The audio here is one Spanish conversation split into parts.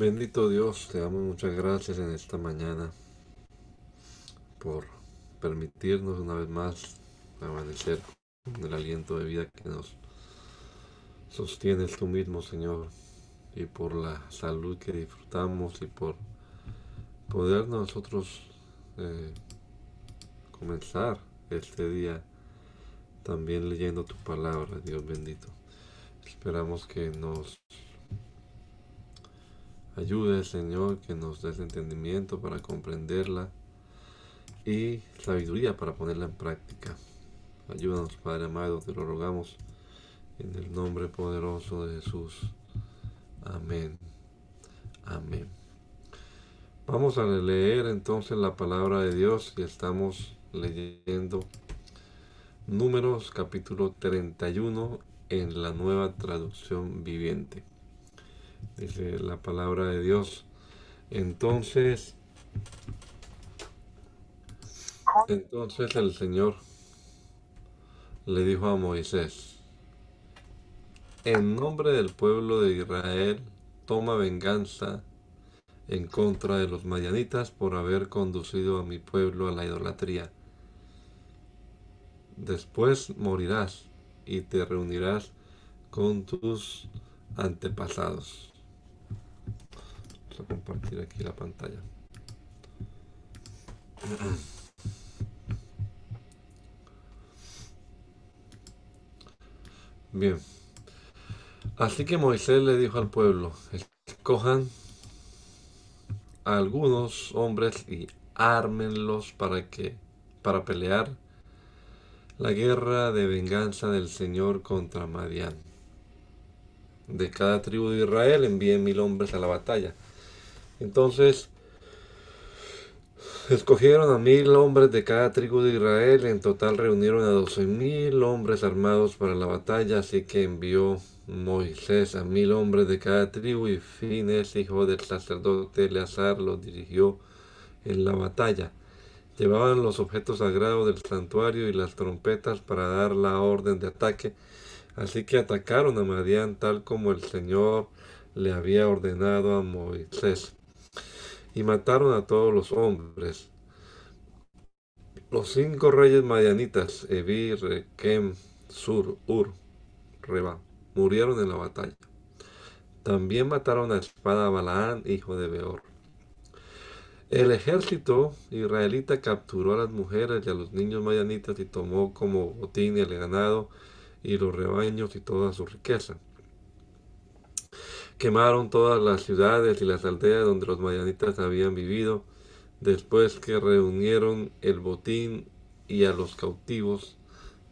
Bendito Dios, te damos muchas gracias en esta mañana por permitirnos una vez más amanecer con el aliento de vida que nos sostienes tú mismo, Señor, y por la salud que disfrutamos y por poder nosotros eh, comenzar este día también leyendo tu palabra, Dios bendito. Esperamos que nos Ayude, Señor, que nos des entendimiento para comprenderla y sabiduría para ponerla en práctica. Ayúdanos, Padre amado, te lo rogamos en el nombre poderoso de Jesús. Amén. Amén. Vamos a leer entonces la palabra de Dios y estamos leyendo Números capítulo 31 en la nueva traducción viviente dice la palabra de Dios. Entonces, entonces el Señor le dijo a Moisés, en nombre del pueblo de Israel, toma venganza en contra de los mayanitas por haber conducido a mi pueblo a la idolatría. Después morirás y te reunirás con tus antepasados compartir aquí la pantalla. Bien. Así que Moisés le dijo al pueblo, escojan a algunos hombres y ármenlos para que para pelear la guerra de venganza del Señor contra Madián. De cada tribu de Israel envíen mil hombres a la batalla. Entonces, escogieron a mil hombres de cada tribu de Israel, en total reunieron a doce mil hombres armados para la batalla, así que envió Moisés a mil hombres de cada tribu y Fines, hijo del sacerdote Eleazar, los dirigió en la batalla. Llevaban los objetos sagrados del santuario y las trompetas para dar la orden de ataque, así que atacaron a Madián tal como el Señor le había ordenado a Moisés y mataron a todos los hombres. Los cinco reyes madianitas, Evi, Rekem, Sur, Ur, Reba, murieron en la batalla. También mataron a espada a Balaán, hijo de Beor. El ejército israelita capturó a las mujeres y a los niños madianitas y tomó como botín el ganado y los rebaños y toda su riqueza. Quemaron todas las ciudades y las aldeas donde los mayanitas habían vivido, después que reunieron el botín y a los cautivos,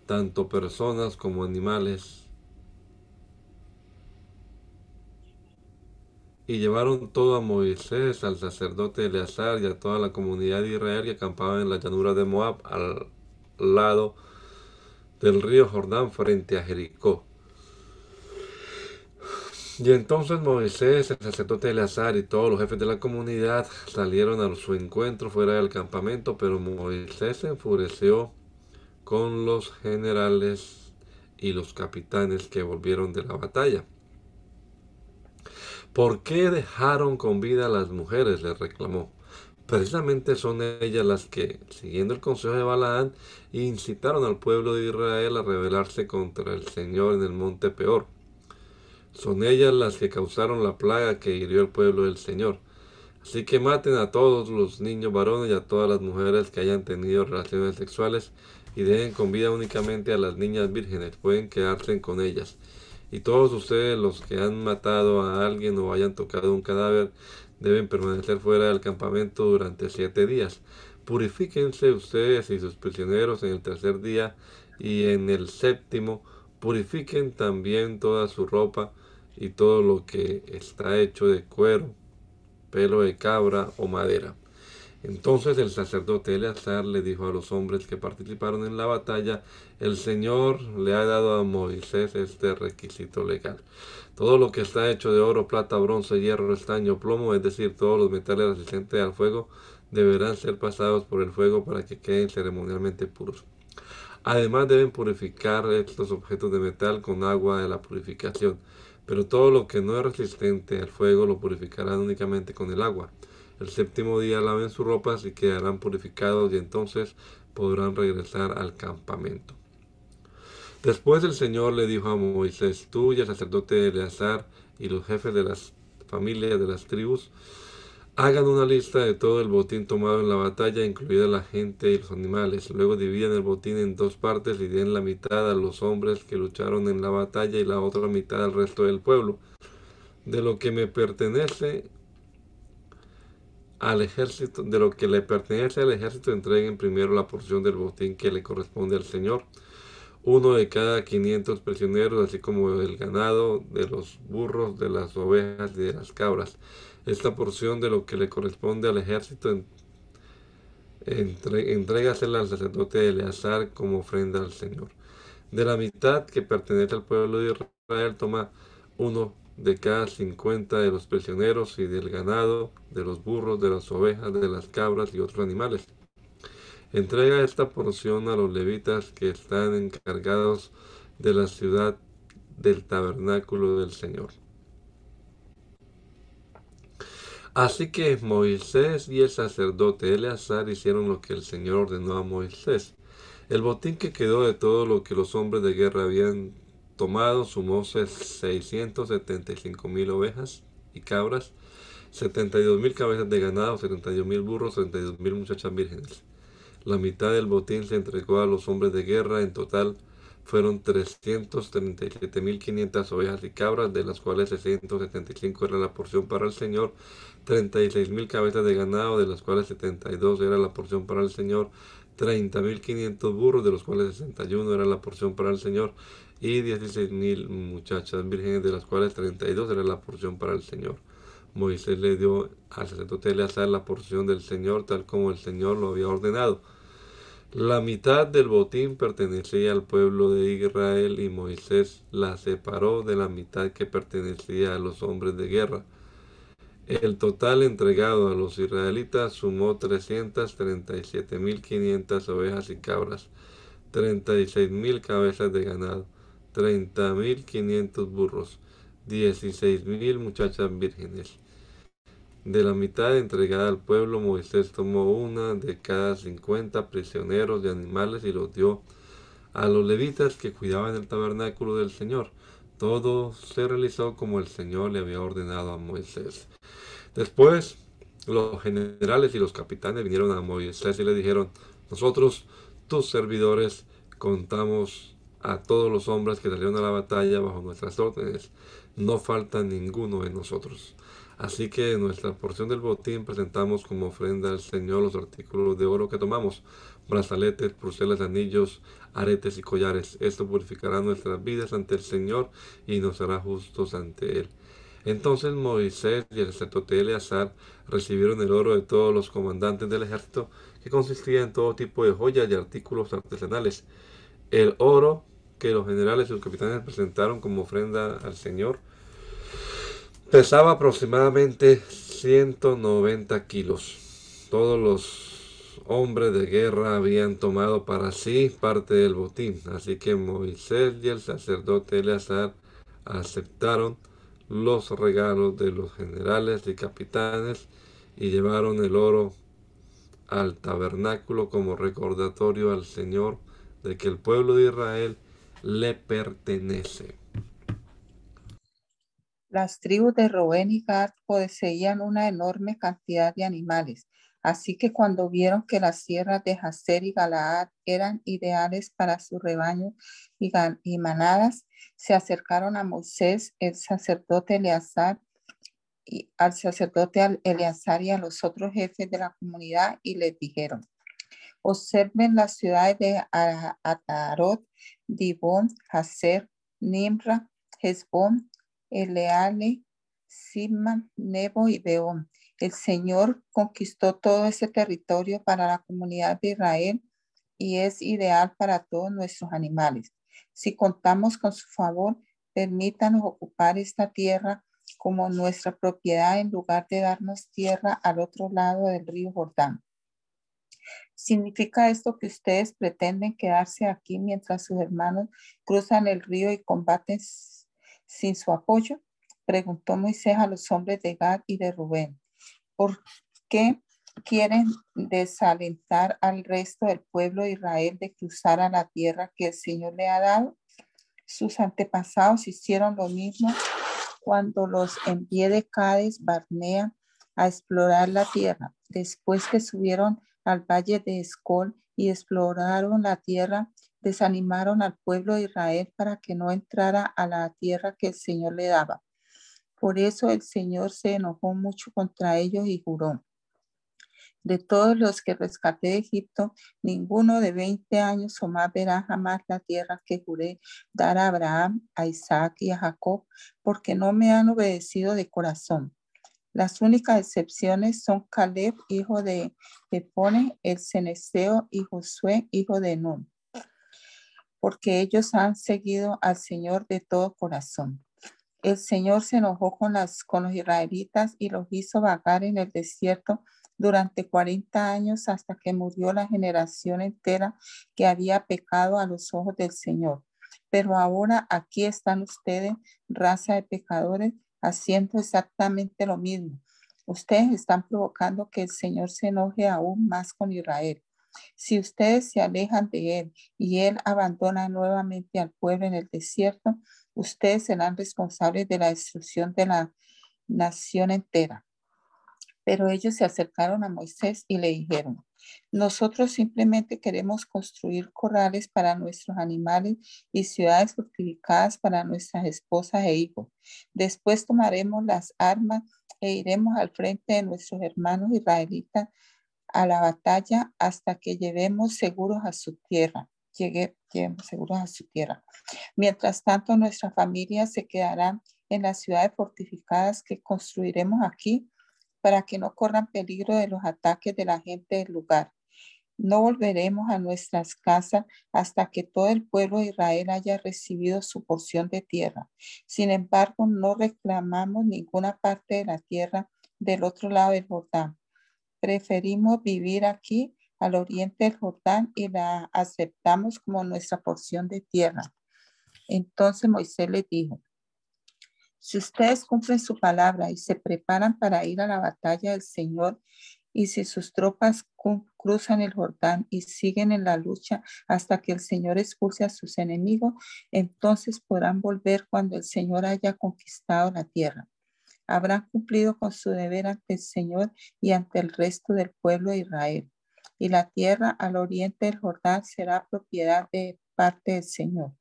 tanto personas como animales. Y llevaron todo a Moisés, al sacerdote Eleazar y a toda la comunidad de Israel que acampaba en la llanura de Moab, al lado del río Jordán frente a Jericó. Y entonces Moisés, el sacerdote Eleazar y todos los jefes de la comunidad salieron a su encuentro fuera del campamento, pero Moisés se enfureció con los generales y los capitanes que volvieron de la batalla. ¿Por qué dejaron con vida a las mujeres? les reclamó. Precisamente son ellas las que, siguiendo el consejo de Balaán, incitaron al pueblo de Israel a rebelarse contra el Señor en el monte Peor. Son ellas las que causaron la plaga que hirió el pueblo del Señor. Así que maten a todos los niños varones y a todas las mujeres que hayan tenido relaciones sexuales y dejen con vida únicamente a las niñas vírgenes. Pueden quedarse con ellas. Y todos ustedes, los que han matado a alguien o hayan tocado un cadáver, deben permanecer fuera del campamento durante siete días. Purifíquense ustedes y sus prisioneros en el tercer día y en el séptimo purifiquen también toda su ropa y todo lo que está hecho de cuero, pelo de cabra o madera. Entonces el sacerdote Eleazar le dijo a los hombres que participaron en la batalla, el Señor le ha dado a Moisés este requisito legal. Todo lo que está hecho de oro, plata, bronce, hierro, estaño, plomo, es decir, todos los metales resistentes al fuego, deberán ser pasados por el fuego para que queden ceremonialmente puros. Además deben purificar estos objetos de metal con agua de la purificación, pero todo lo que no es resistente al fuego lo purificarán únicamente con el agua. El séptimo día laven sus ropas y quedarán purificados y entonces podrán regresar al campamento. Después el Señor le dijo a Moisés, tú y el sacerdote Eleazar y los jefes de las familias de las tribus, hagan una lista de todo el botín tomado en la batalla, incluida la gente y los animales. Luego dividan el botín en dos partes y den la mitad a los hombres que lucharon en la batalla y la otra mitad al resto del pueblo. De lo que me pertenece, al ejército, de lo que le pertenece al ejército, entreguen primero la porción del botín que le corresponde al Señor, uno de cada 500 prisioneros, así como del ganado, de los burros, de las ovejas y de las cabras. Esta porción de lo que le corresponde al ejército entre, entrégasela al sacerdote Eleazar como ofrenda al Señor. De la mitad que pertenece al pueblo de Israel, toma uno de cada cincuenta de los prisioneros y del ganado, de los burros, de las ovejas, de las cabras y otros animales. Entrega esta porción a los levitas que están encargados de la ciudad del tabernáculo del Señor. Así que Moisés y el sacerdote Eleazar hicieron lo que el Señor ordenó a Moisés. El botín que quedó de todo lo que los hombres de guerra habían tomado sumó 675 mil ovejas y cabras, 72 mil cabezas de ganado, 72 mil burros, 72 mil muchachas vírgenes. La mitad del botín se entregó a los hombres de guerra, en total fueron 337.500 ovejas y cabras, de las cuales 675 era la porción para el Señor, 36.000 cabezas de ganado, de las cuales 72 era la porción para el Señor, 30.500 burros, de los cuales 61 era la porción para el Señor, y 16.000 muchachas vírgenes, de las cuales 32 era la porción para el Señor. Moisés le dio al sacerdote Eleazar la porción del Señor, tal como el Señor lo había ordenado. La mitad del botín pertenecía al pueblo de Israel y Moisés la separó de la mitad que pertenecía a los hombres de guerra. El total entregado a los israelitas sumó 337.500 ovejas y cabras, 36.000 cabezas de ganado, 30.500 burros, 16.000 muchachas vírgenes. De la mitad entregada al pueblo, Moisés tomó una de cada 50 prisioneros de animales y los dio a los levitas que cuidaban el tabernáculo del Señor. Todo se realizó como el Señor le había ordenado a Moisés. Después, los generales y los capitanes vinieron a Moisés y le dijeron, nosotros, tus servidores, contamos a todos los hombres que salieron a la batalla bajo nuestras órdenes. No falta ninguno de nosotros. Así que en nuestra porción del botín presentamos como ofrenda al Señor los artículos de oro que tomamos, brazaletes, pulseras, anillos, aretes y collares. Esto purificará nuestras vidas ante el Señor y nos hará justos ante Él. Entonces Moisés y el sacerdote Eleazar recibieron el oro de todos los comandantes del ejército, que consistía en todo tipo de joyas y artículos artesanales. El oro que los generales y los capitanes presentaron como ofrenda al Señor pesaba aproximadamente 190 kilos. Todos los hombres de guerra habían tomado para sí parte del botín, así que Moisés y el sacerdote Eleazar aceptaron los regalos de los generales y capitanes y llevaron el oro al tabernáculo como recordatorio al Señor de que el pueblo de Israel le pertenece. Las tribus de Rubén y Gad poseían una enorme cantidad de animales, así que cuando vieron que las sierras de Jaser y Galaad eran ideales para su rebaño y, manadas, se acercaron a Moisés, el sacerdote Eleazar, y al sacerdote Eleazar y a los otros jefes de la comunidad y les dijeron, Observen las ciudades de Atarot, Dibón, Haser, Nimra, Hezbón, Eleale, Simman, Nebo y Beón. El Señor conquistó todo ese territorio para la comunidad de Israel y es ideal para todos nuestros animales. Si contamos con su favor, permítanos ocupar esta tierra como nuestra propiedad en lugar de darnos tierra al otro lado del río Jordán. ¿Significa esto que ustedes pretenden quedarse aquí mientras sus hermanos cruzan el río y combaten sin su apoyo? Preguntó Moisés a los hombres de Gad y de Rubén. ¿Por qué quieren desalentar al resto del pueblo de Israel de cruzar a la tierra que el Señor le ha dado? Sus antepasados hicieron lo mismo cuando los envié de Cádiz Barnea a explorar la tierra. Después que subieron al valle de Escol y exploraron la tierra, desanimaron al pueblo de Israel para que no entrara a la tierra que el Señor le daba. Por eso el Señor se enojó mucho contra ellos y juró. De todos los que rescaté de Egipto, ninguno de 20 años o más verá jamás la tierra que juré dar a Abraham, a Isaac y a Jacob, porque no me han obedecido de corazón. Las únicas excepciones son Caleb, hijo de Jepone, el Ceneseo y Josué, hijo de Nun, porque ellos han seguido al Señor de todo corazón. El Señor se enojó con, las, los israelitas y los hizo vagar en el desierto durante 40 años hasta que murió la generación entera que había pecado a los ojos del Señor. Pero ahora aquí están ustedes, raza de pecadores, haciendo exactamente lo mismo. Ustedes están provocando que el Señor se enoje aún más con Israel. Si ustedes se alejan de Él y Él abandona nuevamente al pueblo en el desierto, ustedes serán responsables de la destrucción de la nación entera. Pero ellos se acercaron a Moisés y le dijeron, nosotros simplemente queremos construir corrales para nuestros animales y ciudades fortificadas para nuestras esposas e hijos. Después tomaremos las armas e iremos al frente de nuestros hermanos israelitas a la batalla hasta que llevemos seguros a su tierra. lleguemos seguros a su tierra. Mientras tanto, nuestras familias se quedarán en las ciudades fortificadas que construiremos aquí para que no corran peligro de los ataques de la gente del lugar. No volveremos a nuestras casas hasta que todo el pueblo de Israel haya recibido su porción de tierra. Sin embargo, no reclamamos ninguna parte de la tierra del otro lado del Jordán. Preferimos vivir aquí al oriente del Jordán y la aceptamos como nuestra porción de tierra. Entonces Moisés le dijo, si ustedes cumplen su palabra y se preparan para ir a la batalla del Señor, y si sus tropas cruzan el Jordán y siguen en la lucha hasta que el Señor expulse a sus enemigos, entonces podrán volver cuando el Señor haya conquistado la tierra. Habrán cumplido con su deber ante el Señor y ante el resto del pueblo de Israel. Y la tierra al oriente del Jordán será propiedad de parte del Señor.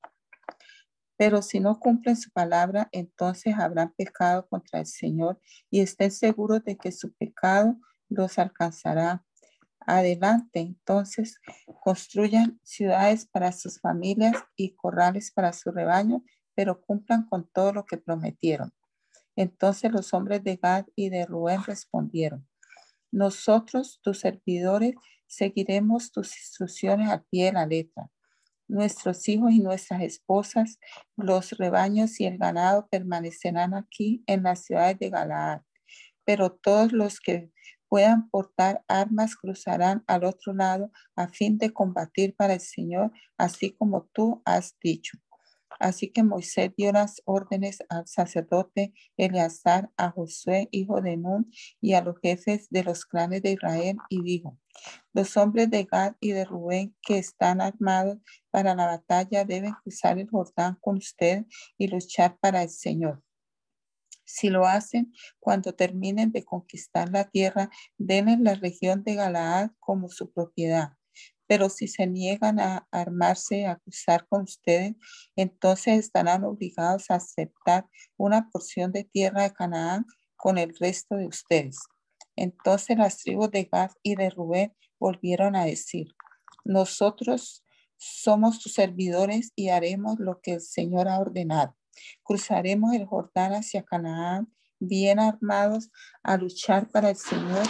Pero si no cumplen su palabra, entonces habrán pecado contra el Señor y estén seguros de que su pecado los alcanzará. Adelante, entonces, construyan ciudades para sus familias y corrales para su rebaño, pero cumplan con todo lo que prometieron. Entonces los hombres de Gad y de Rubén respondieron, nosotros, tus servidores, seguiremos tus instrucciones al pie de la letra Nuestros hijos y nuestras esposas, los rebaños y el ganado permanecerán aquí en las ciudades de Galaad. Pero todos los que puedan portar armas cruzarán al otro lado a fin de combatir para el Señor, así como tú has dicho. Así que Moisés dio las órdenes al sacerdote Eleazar, a Josué, hijo de Nun, y a los jefes de los clanes de Israel, y dijo, los hombres de Gad y de Rubén que están armados para la batalla deben cruzar el Jordán con usted y luchar para el Señor. Si lo hacen, cuando terminen de conquistar la tierra, denle la región de Galaad como su propiedad pero si se niegan a armarse, a cruzar con ustedes, entonces estarán obligados a aceptar una porción de tierra de Canaán con el resto de ustedes. Entonces las tribus de Gad y de Rubén volvieron a decir, nosotros somos tus servidores y haremos lo que el Señor ha ordenado. Cruzaremos el Jordán hacia Canaán, bien armados a luchar para el Señor,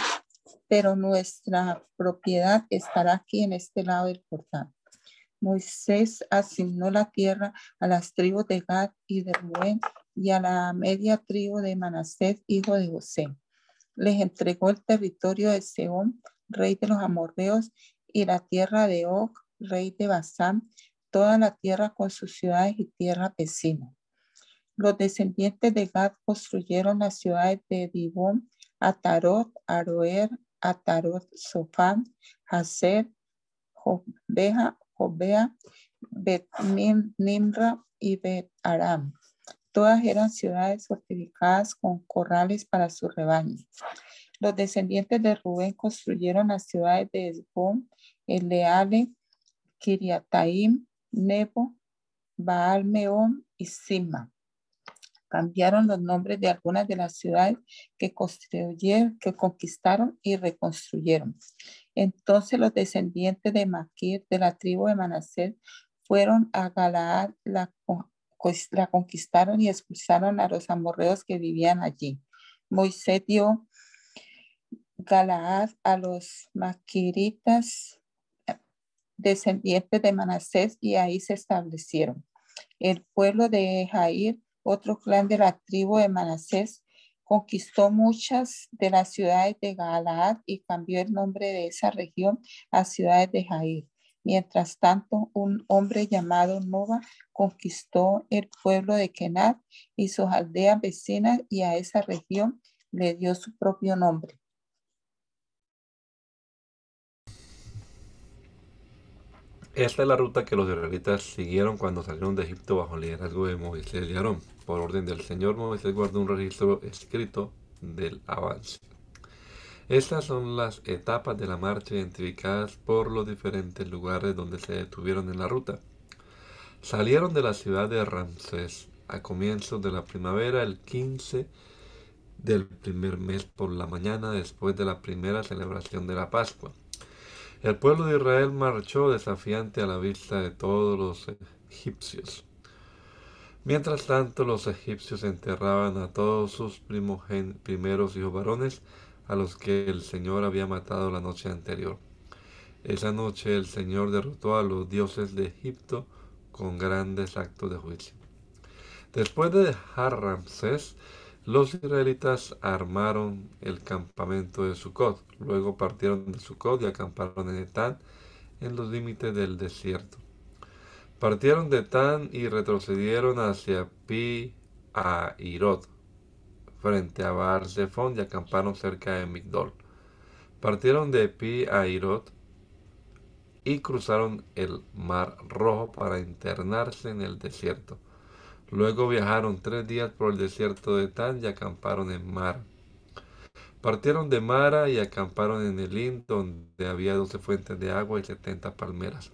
pero nuestra propiedad estará aquí en este lado del Jordán. Moisés asignó la tierra a las tribus de Gad y de Rubén y a la media tribu de Manasés, hijo de José. Les entregó el territorio de Seón, rey de los amorreos, y la tierra de Og, rey de Basán, toda la tierra con sus ciudades y tierra vecina. Los descendientes de Gad construyeron las ciudades de Dibón, Atarot, Aroer, Atarot, Sofán, Hazer, Jobeja, Jobea, Bet Nimra y Bet Aram. Todas eran ciudades fortificadas con corrales para su rebaño. Los descendientes de Rubén construyeron las ciudades de Esbón, Eleale, Kiriataim, Nebo, Baal Meón y Sima. Cambiaron los nombres de algunas de las ciudades que construyeron, que conquistaron y reconstruyeron. Entonces los descendientes de Maquir, de la tribu de Manasés, fueron a Galaad, la, la conquistaron y expulsaron a los amorreos que vivían allí. Moisés dio Galaad a los maquiritas descendientes de Manasés y ahí se establecieron. El pueblo de Jair, otro clan de la tribu de Manasés, conquistó muchas de las ciudades de Galaad y cambió el nombre de esa región a ciudades de Jair. Mientras tanto, un hombre llamado Nova conquistó el pueblo de Kenat y sus aldeas vecinas y a esa región le dio su propio nombre. Esta es la ruta que los israelitas siguieron cuando salieron de Egipto bajo el liderazgo de Moisés y Aarón. Por orden del Señor, Moisés guardó un registro escrito del avance. Estas son las etapas de la marcha identificadas por los diferentes lugares donde se detuvieron en la ruta. Salieron de la ciudad de Ramsés a comienzos de la primavera el 15 del primer mes por la mañana después de la primera celebración de la Pascua. El pueblo de Israel marchó desafiante a la vista de todos los egipcios. Mientras tanto, los egipcios enterraban a todos sus primeros hijos varones, a los que el Señor había matado la noche anterior. Esa noche el Señor derrotó a los dioses de Egipto con grandes actos de juicio. Después de dejar Ramsés, los israelitas armaron el campamento de Sucot. Luego partieron de Sucot y acamparon en Etán, en los límites del desierto. Partieron de Etán y retrocedieron hacia Pi a Irot, frente a Baal y acamparon cerca de Migdol. Partieron de Pi a Irot y cruzaron el Mar Rojo para internarse en el desierto. Luego viajaron tres días por el desierto de Tan y acamparon en Mar. Partieron de Mara y acamparon en Elín, donde había doce fuentes de agua y setenta palmeras.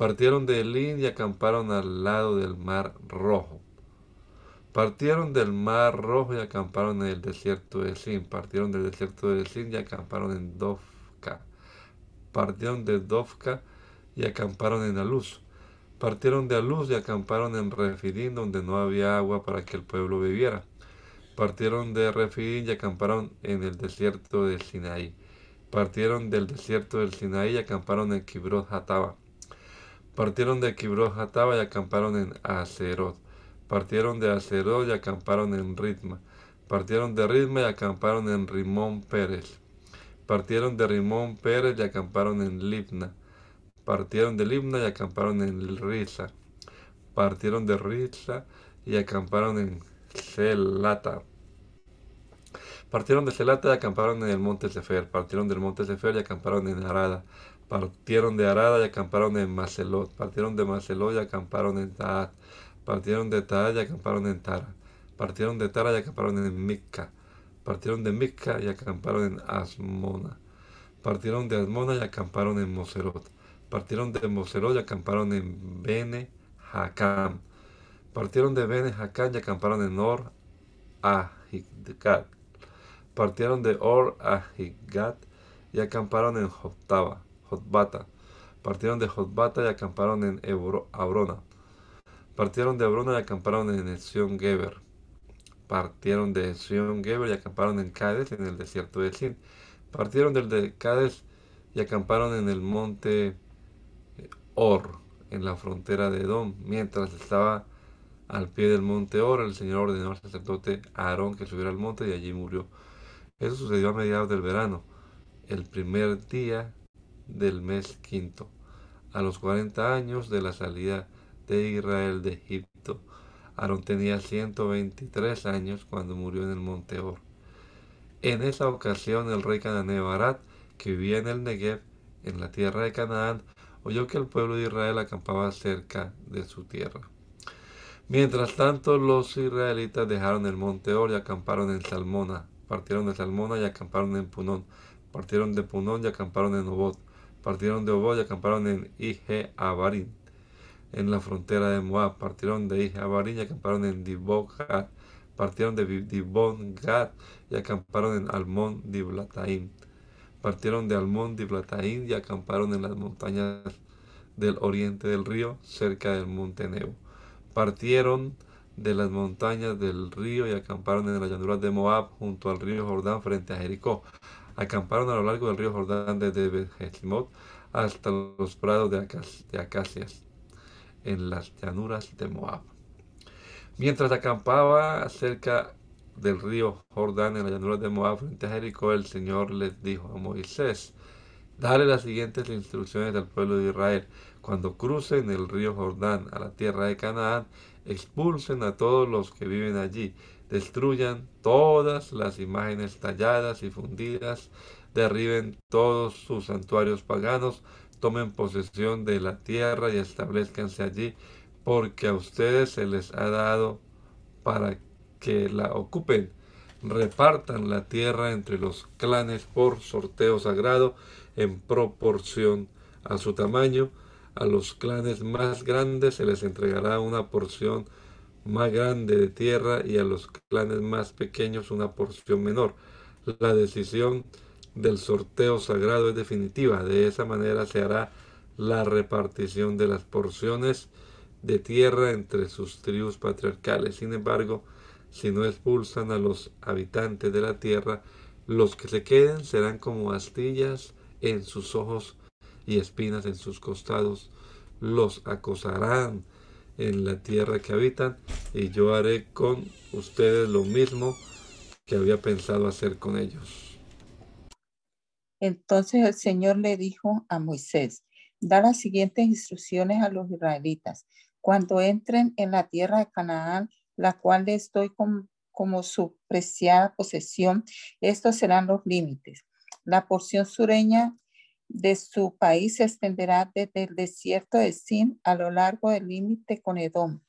Partieron de Elín y acamparon al lado del Mar Rojo. Partieron del Mar Rojo y acamparon en el desierto de Sin. Partieron del desierto de Sin y acamparon en Dovka. Partieron de Dovka y acamparon en Aluz. Partieron de Aluz y acamparon en Refidín, donde no había agua para que el pueblo bebiera. Partieron de Refidín y acamparon en el desierto de Sinaí. Partieron del desierto del Sinaí y acamparon en Kibrot Hataba. Partieron de Kibrot Hataba y acamparon en Acerot. Partieron de Acerot y acamparon en Ritma. Partieron de Ritma y acamparon en Rimón Pérez. Partieron de Rimón Pérez y acamparon en Libna partieron de Libna y acamparon en Risa. Partieron de Risa y acamparon en Celata. Partieron de Celata y acamparon en el monte Sefer. Partieron del monte Sefer y acamparon en Arada. Partieron de Arada y acamparon en Macelot. Partieron de Macelot y acamparon en Taat. Partieron de Taat y acamparon en Tara. Partieron de Tara y acamparon en Mica. Partieron de Mica y acamparon en Asmona. Partieron de Asmona y acamparon en Moserot partieron de Moserot y acamparon en Bene Hakam. Partieron de Bene Hakam y acamparon en Or Ahigat. Partieron de Or Ahigat y acamparon en Jotaba, Partieron de Jotbata y acamparon en Abrona. Partieron de Abrona y acamparon en Sion Geber. Partieron de Sion Geber y acamparon en Cádiz, en el desierto de Sin. Partieron del de Cádiz y acamparon en el monte Or, en la frontera de Edom. Mientras estaba al pie del monte Or, el Señor ordenó al sacerdote Aarón que subiera al monte y allí murió. Eso sucedió a mediados del verano, el primer día del mes quinto, a los 40 años de la salida de Israel de Egipto. Aarón tenía 123 años cuando murió en el monte Or. En esa ocasión el rey cananeo Arad, que vivía en el Negev, en la tierra de Canaán, oyó que el pueblo de Israel acampaba cerca de su tierra. Mientras tanto, los israelitas dejaron el monte Or y acamparon en Salmona. Partieron de Salmona y acamparon en Punón. Partieron de Punón y acamparon en Obot. Partieron de Obot y acamparon en Ije Abarín, en la frontera de Moab. Partieron de Ije Abarín y acamparon en Dibon Partieron de Dibon Gad y acamparon en Almón Diblataim. Partieron de Almón Diblataim y acamparon en las montañas del oriente del río, cerca del monte Nebo. Partieron de las montañas del río y acamparon en las llanuras de Moab, junto al río Jordán, frente a Jericó acamparon a lo largo del río Jordán desde Behetimot hasta los prados de, de acacias en las llanuras de Moab. Mientras acampaba cerca del río Jordán en las llanuras de Moab frente a Jericó, el Señor les dijo a Moisés, dale las siguientes instrucciones al pueblo de Israel. Cuando crucen el río Jordán a la tierra de Canaán, expulsen a todos los que viven allí destruyan todas las imágenes talladas y fundidas, derriben todos sus santuarios paganos, tomen posesión de la tierra y establezcanse allí, porque a ustedes se les ha dado para que la ocupen. Repartan la tierra entre los clanes por sorteo sagrado en proporción a su tamaño. A los clanes más grandes se les entregará una porción más grande de tierra y a los clanes más pequeños una porción menor. La decisión del sorteo sagrado es definitiva. De esa manera se hará la repartición de las porciones de tierra entre sus tribus patriarcales. Sin embargo, si no expulsan a los habitantes de la tierra, los que se queden serán como astillas en sus ojos y espinas en sus costados. Los acosarán en la tierra que habitan, y yo haré con ustedes lo mismo que había pensado hacer con ellos. Entonces el Señor le dijo a Moisés, da las siguientes instrucciones a los israelitas. Cuando entren en la tierra de Canaán, la cual les doy como, como su preciada posesión, estos serán los límites. La porción sureña de su país se extenderá desde el desierto de Sin a lo largo del límite con Edom.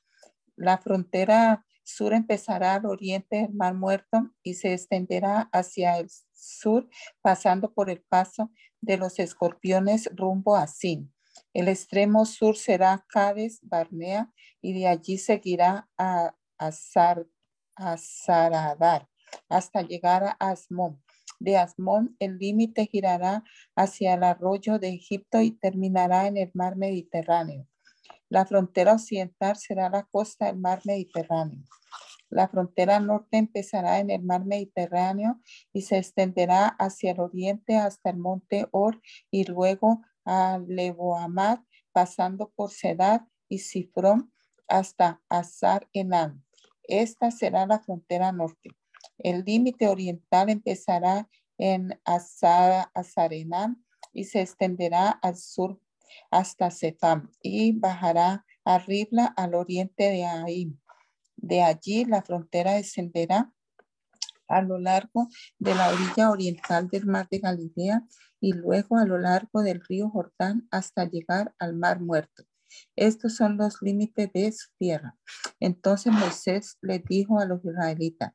La frontera sur empezará al oriente del Mar Muerto y se extenderá hacia el sur, pasando por el paso de los escorpiones rumbo a Sin. El extremo sur será Cades, Barnea, y de allí seguirá a, a Saradar hasta llegar a Asmón de Asmón, el límite girará hacia el arroyo de Egipto y terminará en el mar Mediterráneo. La frontera occidental será la costa del mar Mediterráneo. La frontera norte empezará en el mar Mediterráneo y se extenderá hacia el oriente hasta el monte Or y luego a Leboamad, pasando por Sedad y Sifrón hasta Azar Enán. Esta será la frontera norte. El límite oriental empezará en Azarenán y se extenderá al sur hasta Sefam y bajará a Ribla al oriente de Aim. De allí la frontera descenderá a lo largo de la orilla oriental del mar de Galilea y luego a lo largo del río Jordán hasta llegar al mar muerto. Estos son los límites de su tierra. Entonces Moisés le dijo a los israelitas,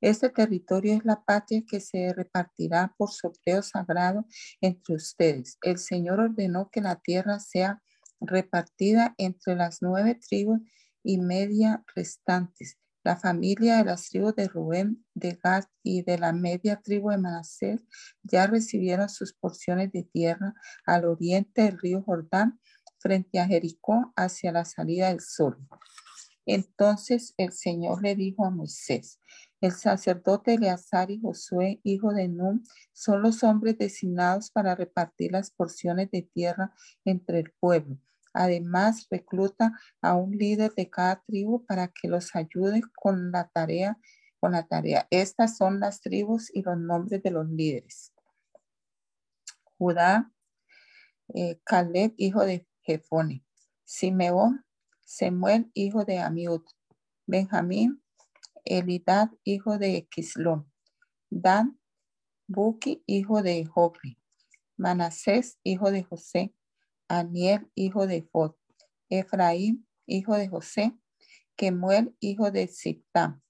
este territorio es la patria que se repartirá por sorteo sagrado entre ustedes. El Señor ordenó que la tierra sea repartida entre las nueve tribus y media restantes, La familia de las tribus de Rubén, de Gad y de la media tribu de Manasés ya recibieron sus porciones de tierra al oriente del río Jordán, frente a Jericó, hacia la salida del sol. Entonces el Señor le dijo a Moisés, el sacerdote Eleazar y Josué, hijo de Nun, son los hombres designados para repartir las porciones de tierra entre el pueblo Además, recluta a un líder de cada tribu para que los ayude con la tarea. Con la tarea. Estas son las tribus y los nombres de los líderes. Judá, eh, Caleb, hijo de Jefone. Simeón, Semuel, hijo de Amiud. Benjamín, Elidad, hijo de Quislón. Dan, Buki, hijo de Jofri. Manasés, hijo de José. Aniel, hijo de Fod, Efraín, hijo de José, Kemuel, hijo de Ziptam,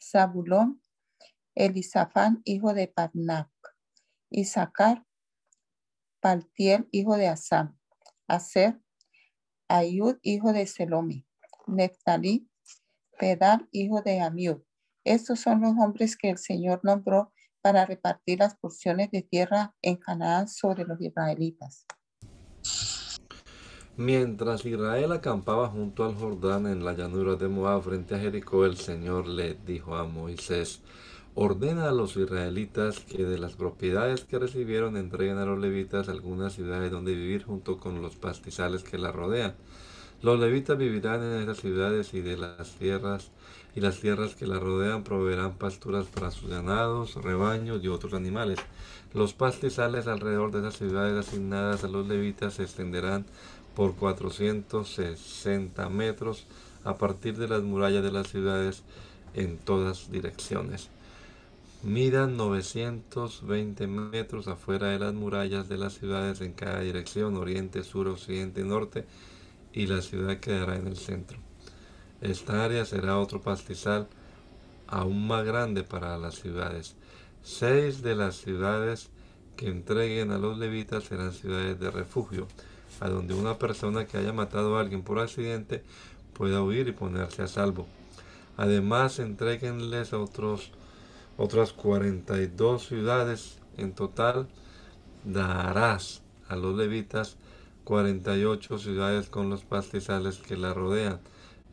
Zabulón, Elisafán, hijo de Parnac, Isaacar, Paltiel, hijo de Asam, Aser, Ayud, hijo de Selomi, Neftalí, Pedal, hijo de Amiud. Estos son los hombres que el Señor nombró para repartir las porciones de tierra en Canaán sobre los israelitas. Mientras Israel acampaba junto al Jordán en la llanura de Moab frente a Jericó, el Señor le dijo a Moisés, ordena a los israelitas que de las propiedades que recibieron entreguen a los levitas algunas ciudades donde vivir junto con los pastizales que la rodean. Los levitas vivirán en esas ciudades y de las tierras y las tierras que la rodean proveerán pasturas para sus ganados, rebaños y otros animales. Los pastizales alrededor de esas ciudades asignadas a los levitas se extenderán por 460 metros a partir de las murallas de las ciudades en todas direcciones. Midan 920 metros afuera de las murallas de las ciudades en cada dirección, oriente, sur, occidente y norte, y la ciudad quedará en el centro. Esta área será otro pastizal aún más grande para las ciudades. Seis de las ciudades que entreguen a los levitas serán ciudades de refugio a donde una persona que haya matado a alguien por accidente pueda huir y ponerse a salvo. Además, entreguenles otros, otras 42 ciudades. En total, darás a los levitas 48 ciudades con los pastizales que la rodean.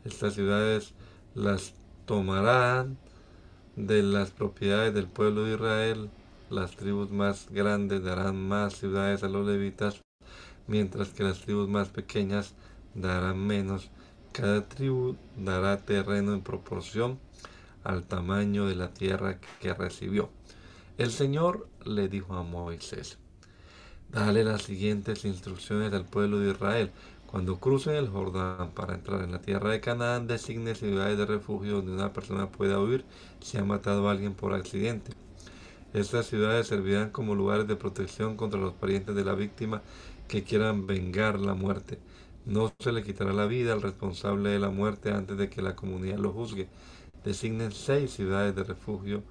Estas ciudades las tomarán de las propiedades del pueblo de Israel. Las tribus más grandes darán más ciudades a los levitas mientras que las tribus más pequeñas darán menos. Cada tribu dará terreno en proporción al tamaño de la tierra que recibió. El Señor le dijo a Moisés, dale las siguientes instrucciones al pueblo de Israel. Cuando crucen el Jordán para entrar en la tierra de Canaán, designe ciudades de refugio donde una persona pueda huir si ha matado a alguien por accidente. Estas ciudades servirán como lugares de protección contra los parientes de la víctima que quieran vengar la muerte. No se le quitará la vida al responsable de la muerte antes de que la comunidad lo juzgue. Designen seis ciudades de refugio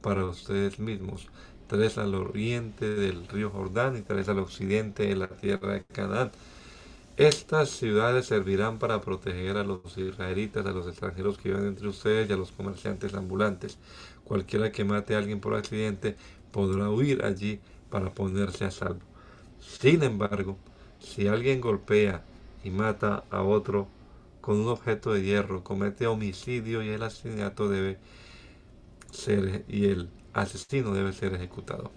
para ustedes mismos, tres al oriente del río Jordán y tres al occidente de la tierra de Canaán. Estas ciudades servirán para proteger a los israelitas, a los extranjeros que viven entre ustedes y a los comerciantes ambulantes. Cualquiera que mate a alguien por accidente podrá huir allí para ponerse a salvo. Sin embargo, si alguien golpea y mata a otro con un objeto de hierro, comete homicidio y el asesinato debe ser y el asesino debe ser ejecutado.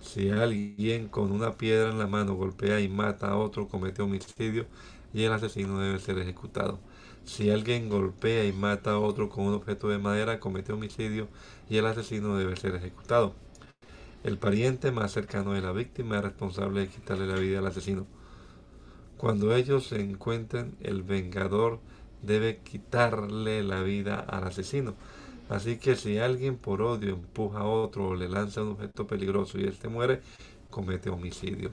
Si alguien con una piedra en la mano golpea y mata a otro, comete homicidio y el asesino debe ser ejecutado. Si alguien golpea y mata a otro con un objeto de madera, comete homicidio y el asesino debe ser ejecutado. El pariente más cercano de la víctima es responsable de quitarle la vida al asesino. Cuando ellos se encuentren, el vengador debe quitarle la vida al asesino. Así que si alguien por odio empuja a otro o le lanza un objeto peligroso y éste muere, comete homicidio.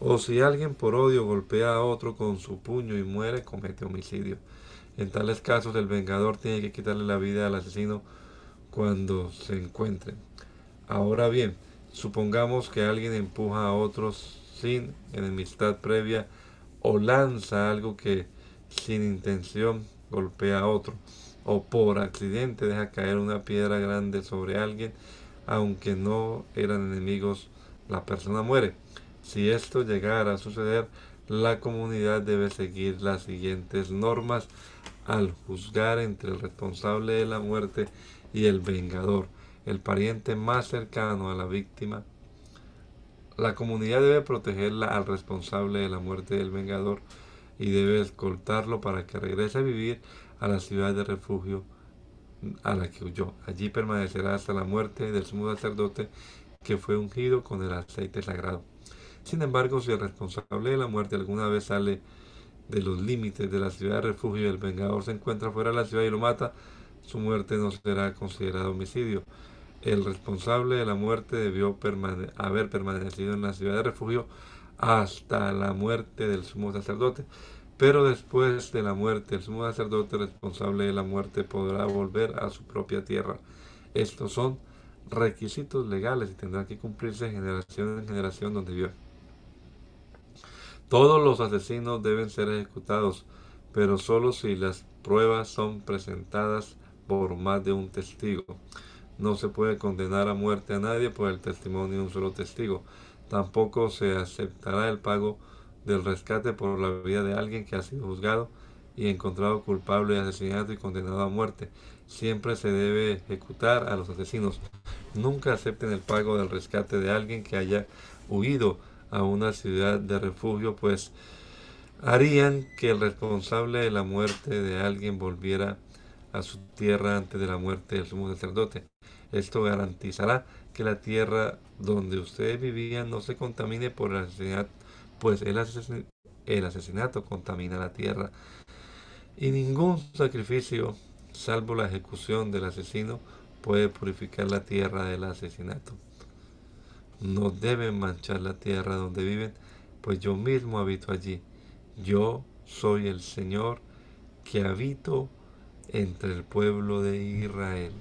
O si alguien por odio golpea a otro con su puño y muere, comete homicidio. En tales casos el vengador tiene que quitarle la vida al asesino cuando se encuentren. Ahora bien, supongamos que alguien empuja a otros sin enemistad previa o lanza algo que sin intención golpea a otro. O por accidente deja caer una piedra grande sobre alguien, aunque no eran enemigos, la persona muere. Si esto llegara a suceder, la comunidad debe seguir las siguientes normas al juzgar entre el responsable de la muerte y el vengador, el pariente más cercano a la víctima. La comunidad debe protegerla al responsable de la muerte del vengador y debe escoltarlo para que regrese a vivir a la ciudad de refugio a la que huyó. Allí permanecerá hasta la muerte del sumo sacerdote que fue ungido con el aceite sagrado. Sin embargo, si el responsable de la muerte alguna vez sale de los límites de la ciudad de refugio y el vengador se encuentra fuera de la ciudad y lo mata, su muerte no será considerada homicidio. El responsable de la muerte debió haber permanecido en la ciudad de refugio hasta la muerte del sumo sacerdote. Pero después de la muerte, el sumo sacerdote responsable de la muerte podrá volver a su propia tierra. Estos son requisitos legales y tendrán que cumplirse generación en generación donde vive. Todos los asesinos deben ser ejecutados, pero solo si las pruebas son presentadas por más de un testigo. No se puede condenar a muerte a nadie por el testimonio de un solo testigo. Tampoco se aceptará el pago del rescate por la vida de alguien que ha sido juzgado y encontrado culpable de asesinato y condenado a muerte. Siempre se debe ejecutar a los asesinos. Nunca acepten el pago del rescate de alguien que haya huido a una ciudad de refugio, pues harían que el responsable de la muerte de alguien volviera a su tierra antes de la muerte del sumo sacerdote. Esto garantizará que la tierra donde ustedes vivían no se contamine por el asesinato pues el, asesinato contamina la tierra y ningún sacrificio, salvo la ejecución del asesino, puede purificar la tierra del asesinato. No deben manchar la tierra donde viven, pues yo mismo habito allí. Yo soy el Señor que habito entre el pueblo de Israel.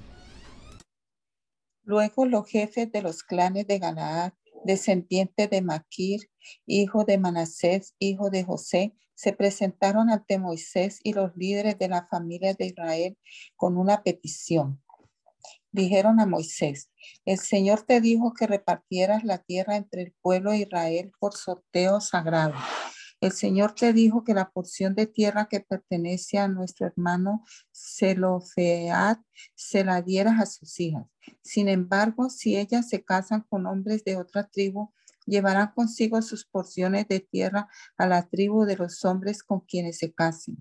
Luego los jefes de los clanes de Galaad descendiente de Maquir, hijo de Manasés, hijo de José, se presentaron ante Moisés y los líderes de la familia de Israel con una petición. Dijeron a Moisés, el Señor te dijo que repartieras la tierra entre el pueblo de Israel por sorteo sagrado. El Señor te dijo que la porción de tierra que pertenece a nuestro hermano Zelofead se la dieras a sus hijas. Sin embargo, si ellas se casan con hombres de otra tribu, llevarán consigo sus porciones de tierra a la tribu de los hombres con quienes se casen.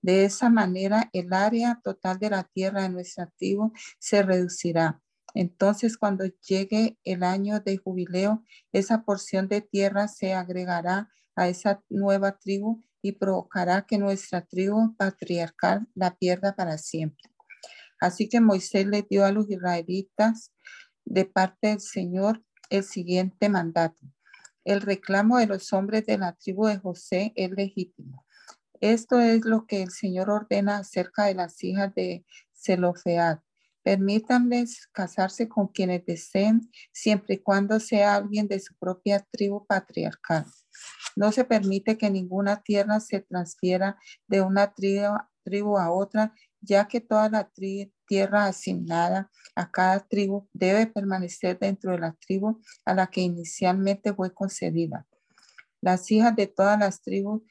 De esa manera, el área total de la tierra de nuestra tribu se reducirá. Entonces, cuando llegue el año de jubileo, esa porción de tierra se agregará a esa nueva tribu y provocará que nuestra tribu patriarcal la pierda para siempre. Así que Moisés le dio a los israelitas de parte del Señor el siguiente mandato. El reclamo de los hombres de la tribu de José es legítimo. Esto es lo que el Señor ordena acerca de las hijas de Zelofead. Permítanles casarse con quienes deseen, siempre y cuando sea alguien de su propia tribu patriarcal. No se permite que ninguna tierra se transfiera de una tribu, a otra, ya que toda la tierra asignada a cada tribu debe permanecer dentro de la tribu a la que inicialmente fue concedida. Las hijas de todas las tribus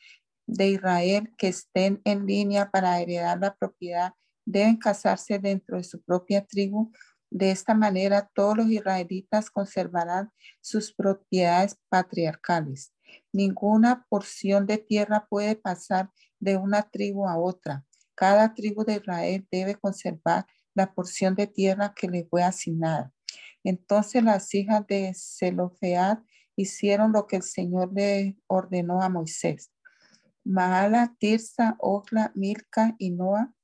de Israel que estén en línea para heredar la propiedad deben casarse dentro de su propia tribu. De esta manera, todos los israelitas conservarán sus propiedades patriarcales. Ninguna porción de tierra puede pasar de una tribu a otra. Cada tribu de Israel debe conservar la porción de tierra que le fue asignada. Entonces las hijas de Zelofead hicieron lo que el Señor le ordenó a Moisés. Maala, Tirsa, Ogla, Milca y Noa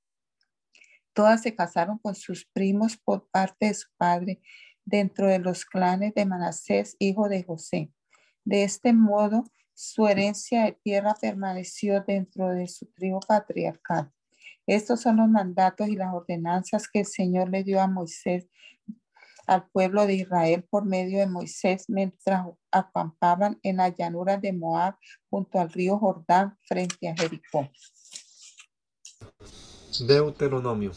Todas se casaron con sus primos por parte de su padre dentro de los clanes de Manasés, hijo de José. De este modo, su herencia de tierra permaneció dentro de su tribu patriarcal. Estos son los mandatos y las ordenanzas que el Señor le dio a Moisés, al pueblo de Israel por medio de Moisés mientras acampaban en la llanura de Moab junto al río Jordán frente a Jericó. Deuteronomio.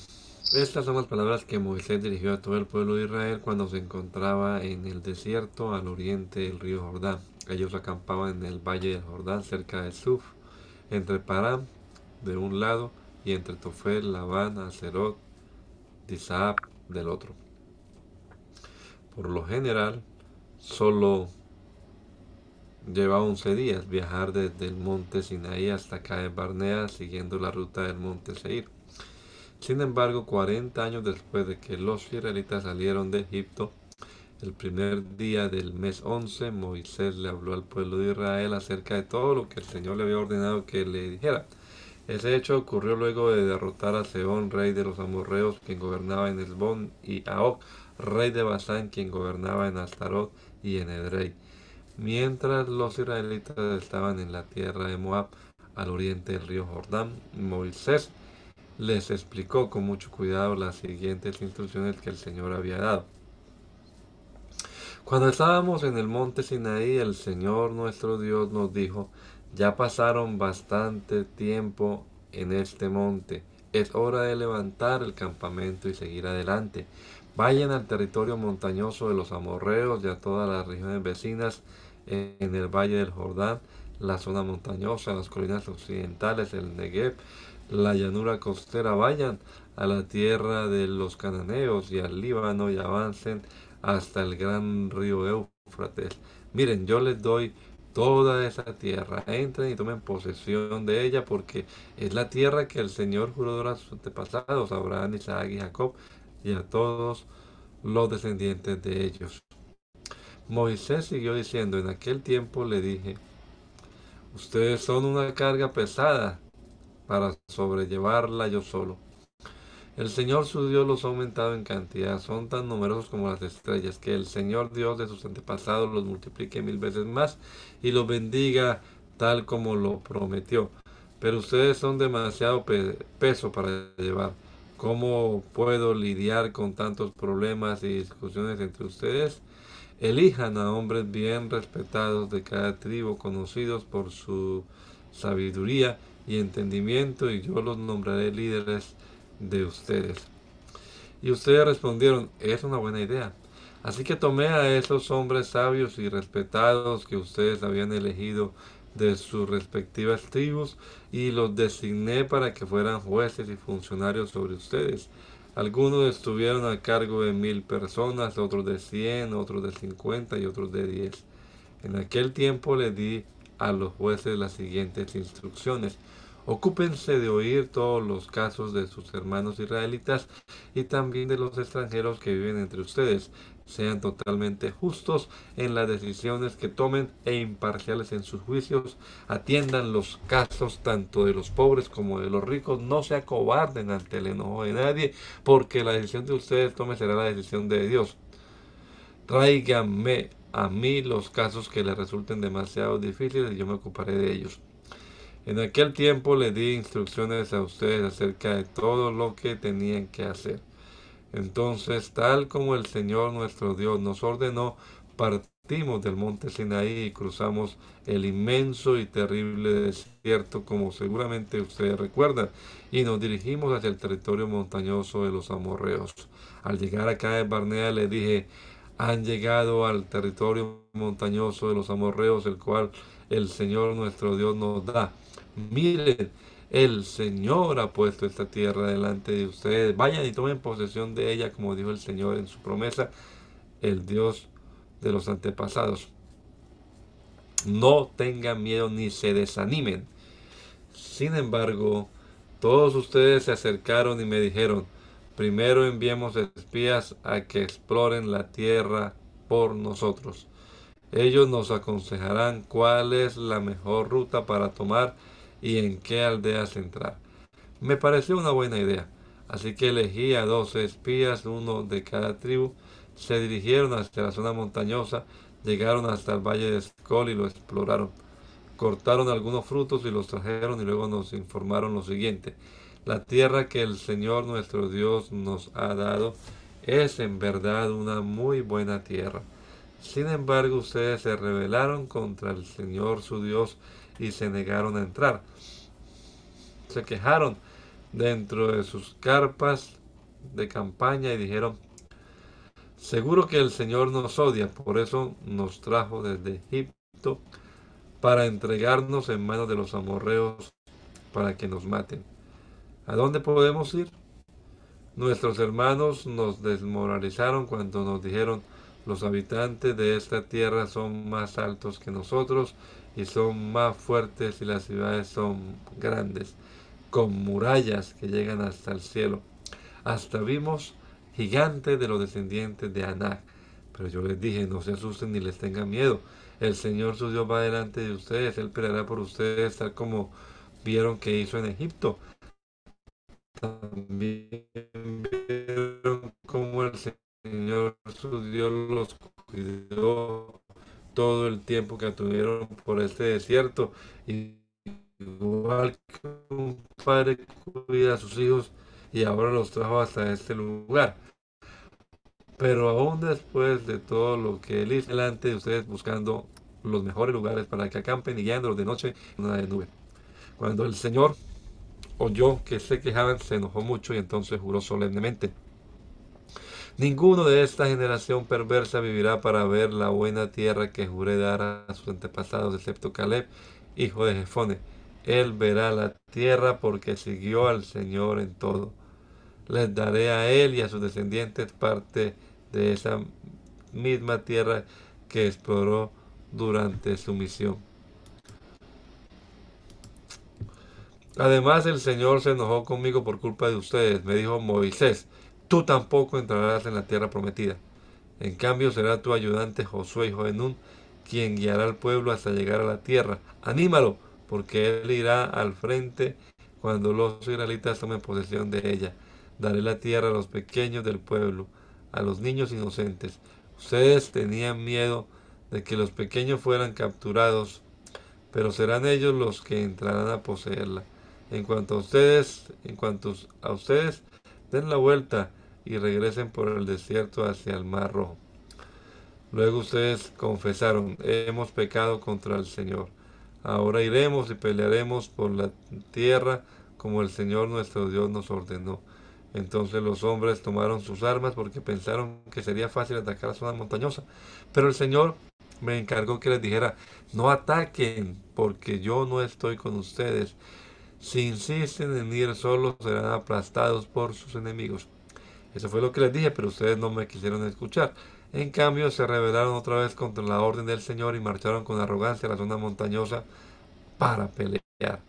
Estas son las palabras que Moisés dirigió a todo el pueblo de Israel cuando se encontraba en el desierto al oriente del río Jordán. Ellos acampaban en el valle del Jordán cerca de Suf, entre Param de un lado y entre Tofel, Labán, Acerot, Disaab del otro. Por lo general, solo lleva 11 días viajar desde el monte Sinaí hasta Cae Barnea siguiendo la ruta del monte Seir. Sin embargo, 40 años después de que los israelitas salieron de Egipto, el primer día del mes 11, Moisés le habló al pueblo de Israel acerca de todo lo que el Señor le había ordenado que le dijera. Ese hecho ocurrió luego de derrotar a Seón, rey de los amorreos, quien gobernaba en Esbón, y a Og, rey de Basán, quien gobernaba en Astarot y en Edrei. Mientras los israelitas estaban en la tierra de Moab, al oriente del río Jordán, Moisés les explicó con mucho cuidado las siguientes instrucciones que el Señor había dado. Cuando estábamos en el monte Sinaí, el Señor nuestro Dios nos dijo, ya pasaron bastante tiempo en este monte, es hora de levantar el campamento y seguir adelante. Vayan al territorio montañoso de los amorreos y a todas las regiones vecinas en el valle del Jordán, la zona montañosa, las colinas occidentales, el Negev, la llanura costera, vayan a la tierra de los cananeos y al Líbano y avancen hasta el gran río Éufrates. Miren, yo les doy toda esa tierra. Entren y tomen posesión de ella porque es la tierra que el Señor juró a sus antepasados, Abraham, Isaac y Jacob, y a todos los descendientes de ellos. Moisés siguió diciendo, en aquel tiempo le dije, ustedes son una carga pesada para sobrellevarla yo solo. El Señor su Dios los ha aumentado en cantidad, son tan numerosos como las estrellas, que el Señor Dios de sus antepasados los multiplique mil veces más y los bendiga tal como lo prometió. Pero ustedes son demasiado peso para llevar. ¿Cómo puedo lidiar con tantos problemas y discusiones entre ustedes? Elijan a hombres bien respetados de cada tribu, conocidos por su sabiduría y entendimiento, y yo los nombraré líderes de ustedes. Y ustedes respondieron, es una buena idea. Así que tomé a esos hombres sabios y respetados que ustedes habían elegido de sus respectivas tribus y los designé para que fueran jueces y funcionarios sobre ustedes. Algunos estuvieron a cargo de mil personas, otros de cien, otros de cincuenta y otros de diez. En aquel tiempo le di a los jueces las siguientes instrucciones. Ocúpense de oír todos los casos de sus hermanos israelitas y también de los extranjeros que viven entre ustedes. Sean totalmente justos en las decisiones que tomen e imparciales en sus juicios. Atiendan los casos tanto de los pobres como de los ricos. No se acobarden ante el enojo de nadie, porque la decisión de ustedes tome será la decisión de Dios. Tráiganme a mí los casos que les resulten demasiado difíciles y yo me ocuparé de ellos. En aquel tiempo le di instrucciones a ustedes acerca de todo lo que tenían que hacer. Entonces, tal como el Señor nuestro Dios nos ordenó, partimos del monte Sinaí y cruzamos el inmenso y terrible desierto, como seguramente ustedes recuerdan, y nos dirigimos hacia el territorio montañoso de los amorreos. Al llegar acá de Barnea le dije, han llegado al territorio montañoso de los amorreos, el cual el Señor nuestro Dios nos da. Miren, el Señor ha puesto esta tierra delante de ustedes. Vayan y tomen posesión de ella, como dijo el Señor en su promesa, el Dios de los antepasados. No tengan miedo ni se desanimen. Sin embargo, todos ustedes se acercaron y me dijeron, primero enviemos espías a que exploren la tierra por nosotros. Ellos nos aconsejarán cuál es la mejor ruta para tomar y en qué aldeas entrar. Me pareció una buena idea, así que elegí a doce espías, uno de cada tribu, se dirigieron hacia la zona montañosa, llegaron hasta el valle de Escol y lo exploraron. Cortaron algunos frutos y los trajeron y luego nos informaron lo siguiente. La tierra que el Señor nuestro Dios nos ha dado es en verdad una muy buena tierra. Sin embargo, ustedes se rebelaron contra el Señor su Dios y se negaron a entrar. Se quejaron dentro de sus carpas de campaña y dijeron, seguro que el Señor nos odia, por eso nos trajo desde Egipto para entregarnos en manos de los amorreos para que nos maten. ¿A dónde podemos ir? Nuestros hermanos nos desmoralizaron cuando nos dijeron, los habitantes de esta tierra son más altos que nosotros y son más fuertes y las ciudades son grandes, con murallas que llegan hasta el cielo. Hasta vimos gigantes de los descendientes de Anak. Pero yo les dije, no se asusten ni les tengan miedo. El Señor su Dios va delante de ustedes, Él peleará por ustedes tal como vieron que hizo en Egipto. También vieron cómo el Señor su Dios los cuidó todo el tiempo que tuvieron por este desierto. Igual que un padre cuida a sus hijos y ahora los trajo hasta este lugar. Pero aún después de todo lo que él hizo delante de ustedes buscando los mejores lugares para que acampen y guiándolos de noche en una nube. Cuando el Señor oyó que se quejaban, se enojó mucho y entonces juró solemnemente. Ninguno de esta generación perversa vivirá para ver la buena tierra que juré dar a sus antepasados, excepto Caleb, hijo de Jefone. Él verá la tierra porque siguió al Señor en todo. Les daré a él y a sus descendientes parte de esa misma tierra que exploró durante su misión. Además el Señor se enojó conmigo por culpa de ustedes. Me dijo Moisés, tú tampoco entrarás en la tierra prometida. En cambio será tu ayudante Josué hijo de Nun, quien guiará al pueblo hasta llegar a la tierra. Anímalo, porque él irá al frente cuando los israelitas tomen posesión de ella. Daré la tierra a los pequeños del pueblo, a los niños inocentes. Ustedes tenían miedo de que los pequeños fueran capturados, pero serán ellos los que entrarán a poseerla. En cuanto a ustedes, en cuanto a ustedes, den la vuelta y regresen por el desierto hacia el mar rojo. Luego ustedes confesaron, hemos pecado contra el Señor. Ahora iremos y pelearemos por la tierra como el Señor nuestro Dios nos ordenó. Entonces los hombres tomaron sus armas porque pensaron que sería fácil atacar la zona montañosa. Pero el Señor me encargó que les dijera, no ataquen porque yo no estoy con ustedes. Si insisten en ir solos serán aplastados por sus enemigos. Eso fue lo que les dije, pero ustedes no me quisieron escuchar. En cambio, se rebelaron otra vez contra la orden del Señor y marcharon con arrogancia a la zona montañosa para pelear.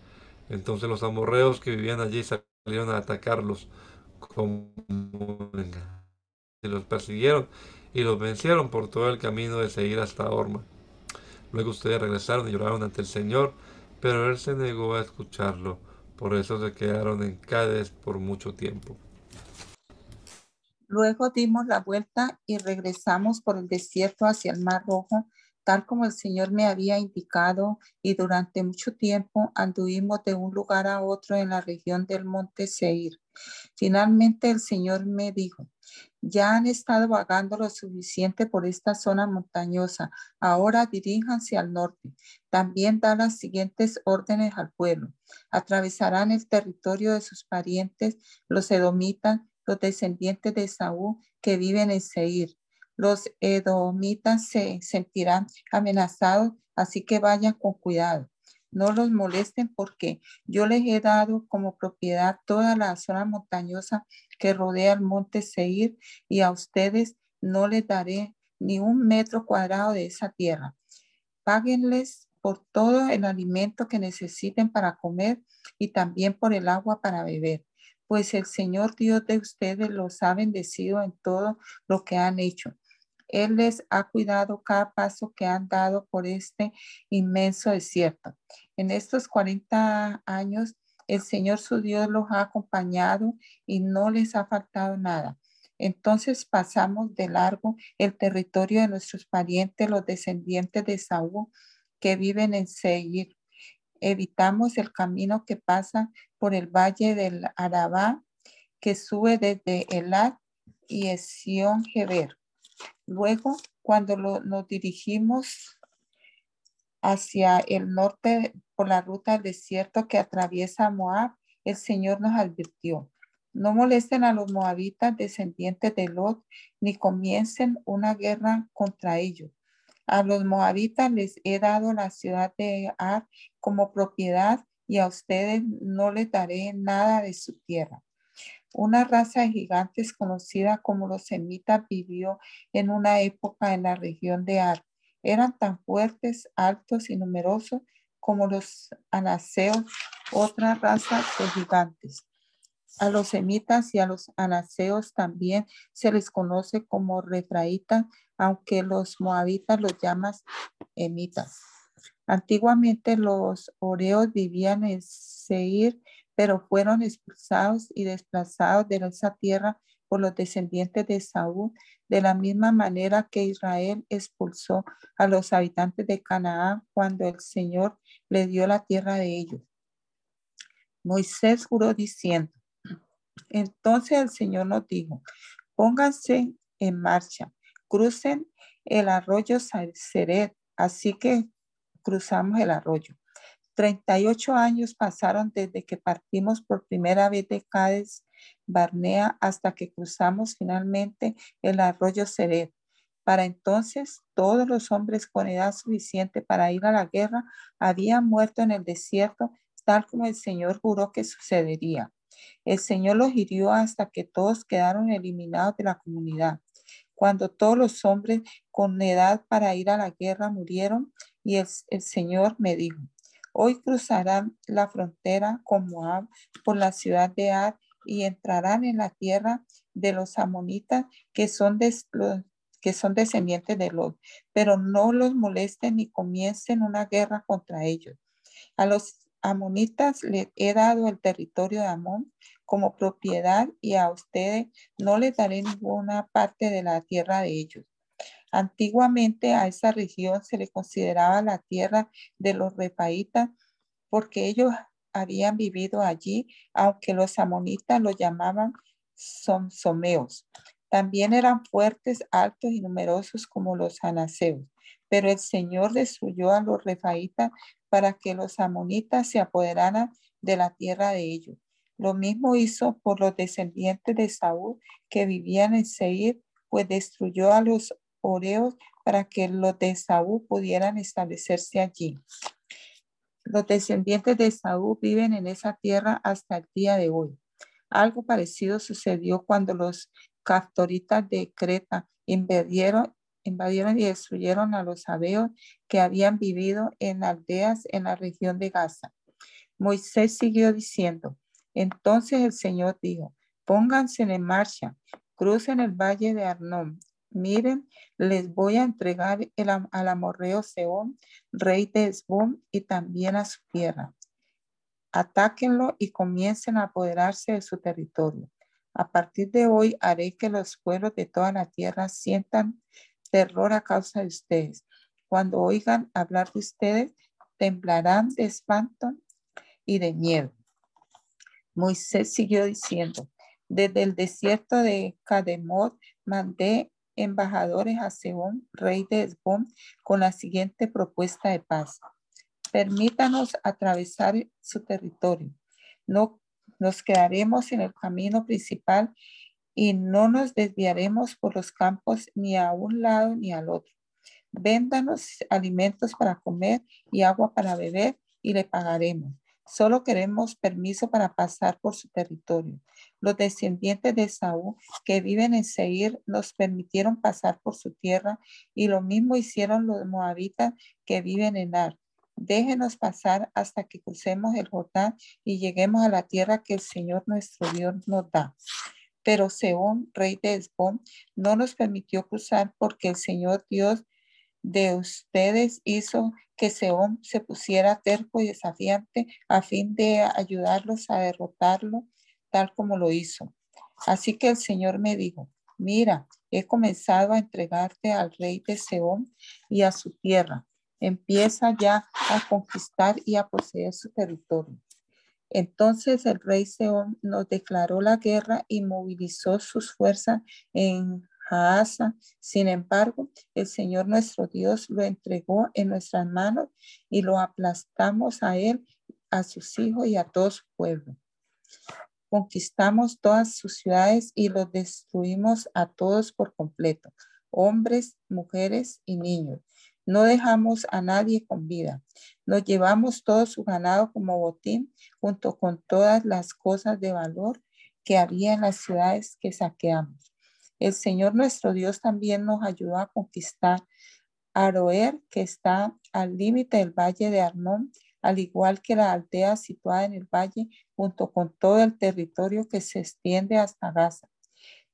Entonces los amorreos que vivían allí salieron a atacarlos como y los persiguieron y los vencieron por todo el camino de seguir hasta Orma. Luego ustedes regresaron y lloraron ante el Señor, pero él se negó a escucharlo. Por eso se quedaron en Cádiz por mucho tiempo. Luego dimos la vuelta y regresamos por el desierto hacia el Mar Rojo, tal como el Señor me había indicado, y durante mucho tiempo anduvimos de un lugar a otro en la región del monte Seir. Finalmente el Señor me dijo, ya han estado vagando lo suficiente por esta zona montañosa, ahora diríjanse al norte. También da las siguientes órdenes al pueblo. Atravesarán el territorio de sus parientes, los edomitas, los descendientes de Saúl que viven en Seir. Los edomitas se sentirán amenazados, así que vayan con cuidado. No los molesten porque yo les he dado como propiedad toda la zona montañosa que rodea el monte Seir y a ustedes no les daré ni un metro cuadrado de esa tierra. Páguenles por todo el alimento que necesiten para comer y también por el agua para beber pues el Señor Dios de ustedes los ha bendecido en todo lo que han hecho. Él les ha cuidado cada paso que han dado por este inmenso desierto. En estos 40 años, el Señor su Dios los ha acompañado y no les ha faltado nada. Entonces pasamos de largo el territorio de nuestros parientes, los descendientes de Saúl, que viven en Seir evitamos el camino que pasa por el valle del Arabá, que sube desde Elad y Esión Geber. Luego, cuando nos dirigimos hacia el norte por la ruta del desierto que atraviesa Moab, el Señor nos advirtió, no molesten a los moabitas descendientes de Lot, ni comiencen una guerra contra ellos. A los moabitas les he dado la ciudad de Ar como propiedad y a ustedes no les daré nada de su tierra. Una raza de gigantes conocida como los semitas vivió en una época en la región de Ar. Eran tan fuertes, altos y numerosos como los anaseos, otra raza de gigantes. A los semitas y a los anaseos también se les conoce como refraitas, aunque los moabitas los llaman emitas. Antiguamente los oreos vivían en Seir pero fueron expulsados y desplazados de esa tierra por los descendientes de Saúl, de la misma manera que Israel expulsó a los habitantes de Canaán cuando el Señor le dio la tierra de ellos. Moisés juró diciendo, entonces el Señor nos dijo, pónganse en marcha, crucen el arroyo Seret, así que cruzamos el arroyo. 38 años pasaron desde que partimos por primera vez de Cádiz, Barnea, hasta que cruzamos finalmente el arroyo Seret. Para entonces, todos los hombres con edad suficiente para ir a la guerra habían muerto en el desierto, tal como el Señor juró que sucedería. El Señor los hirió hasta que todos quedaron eliminados de la comunidad. Cuando todos los hombres con edad para ir a la guerra murieron, y el, el Señor me dijo, Hoy cruzarán la frontera con Moab por la ciudad de Ar y entrarán en la tierra de los amonitas que son, que son descendientes de Lot, pero no los molesten ni comiencen una guerra contra ellos. A los amonitas les he dado el territorio de Amón como propiedad y a ustedes no les daré ninguna parte de la tierra de ellos. Antiguamente a esa región se le consideraba la tierra de los repaitas porque ellos habían vivido allí, aunque los amonitas lo llamaban someos. También eran fuertes, altos y numerosos como los anaseos. Pero el Señor destruyó a los refaitas para que los amonitas se apoderaran de la tierra de ellos. Lo mismo hizo por los descendientes de Saúl que vivían en Seir, pues destruyó a los oreos para que los de Saúl pudieran establecerse allí. Los descendientes de Saúl viven en esa tierra hasta el día de hoy. Algo parecido sucedió cuando los captoritas de Creta invadieron, invadieron y destruyeron a los abeos que habían vivido en aldeas en la región de Gaza. Moisés siguió diciendo, entonces el Señor dijo, pónganse en marcha, crucen el valle de Arnón miren, les voy a entregar al amorreo Seón, rey de Esbón, y también a su tierra. Atáquenlo y comiencen a apoderarse de su territorio. A partir de hoy haré que los pueblos de toda la tierra sientan terror a causa de ustedes. Cuando oigan hablar de ustedes, temblarán de espanto y de miedo. Moisés siguió diciendo, desde el desierto de Cademot mandé embajadores a Seón, rey de Esbón, con la siguiente propuesta de paz. Permítanos atravesar su territorio. No nos quedaremos en el camino principal y no nos desviaremos por los campos ni a un lado ni al otro. Véndanos alimentos para comer y agua para beber y le pagaremos. Solo queremos permiso para pasar por su territorio. Los descendientes de Saúl que viven en Seir nos permitieron pasar por su tierra y lo mismo hicieron los moabitas que viven en Ar. Déjenos pasar hasta que crucemos el Jordán y lleguemos a la tierra que el Señor nuestro Dios nos da. Pero Seón, rey de Esbón, no nos permitió cruzar porque el Señor Dios de ustedes hizo que Seón se pusiera terco y desafiante a fin de ayudarlos a derrotarlo tal como lo hizo. Así que el Señor me dijo, mira, he comenzado a entregarte al rey de Seón y a su tierra. Empieza ya a conquistar y a poseer su territorio. Entonces el rey Seón nos declaró la guerra y movilizó sus fuerzas en sin embargo, el Señor nuestro Dios lo entregó en nuestras manos y lo aplastamos a él, a sus hijos y a todo su pueblo. Conquistamos todas sus ciudades y los destruimos a todos por completo, hombres, mujeres y niños. No dejamos a nadie con vida. Nos llevamos todo su ganado como botín junto con todas las cosas de valor que había en las ciudades que saqueamos. El Señor nuestro Dios también nos ayudó a conquistar Aroer, que está al límite del valle de Arnón, al igual que la aldea situada en el valle, junto con todo el territorio que se extiende hasta Gaza.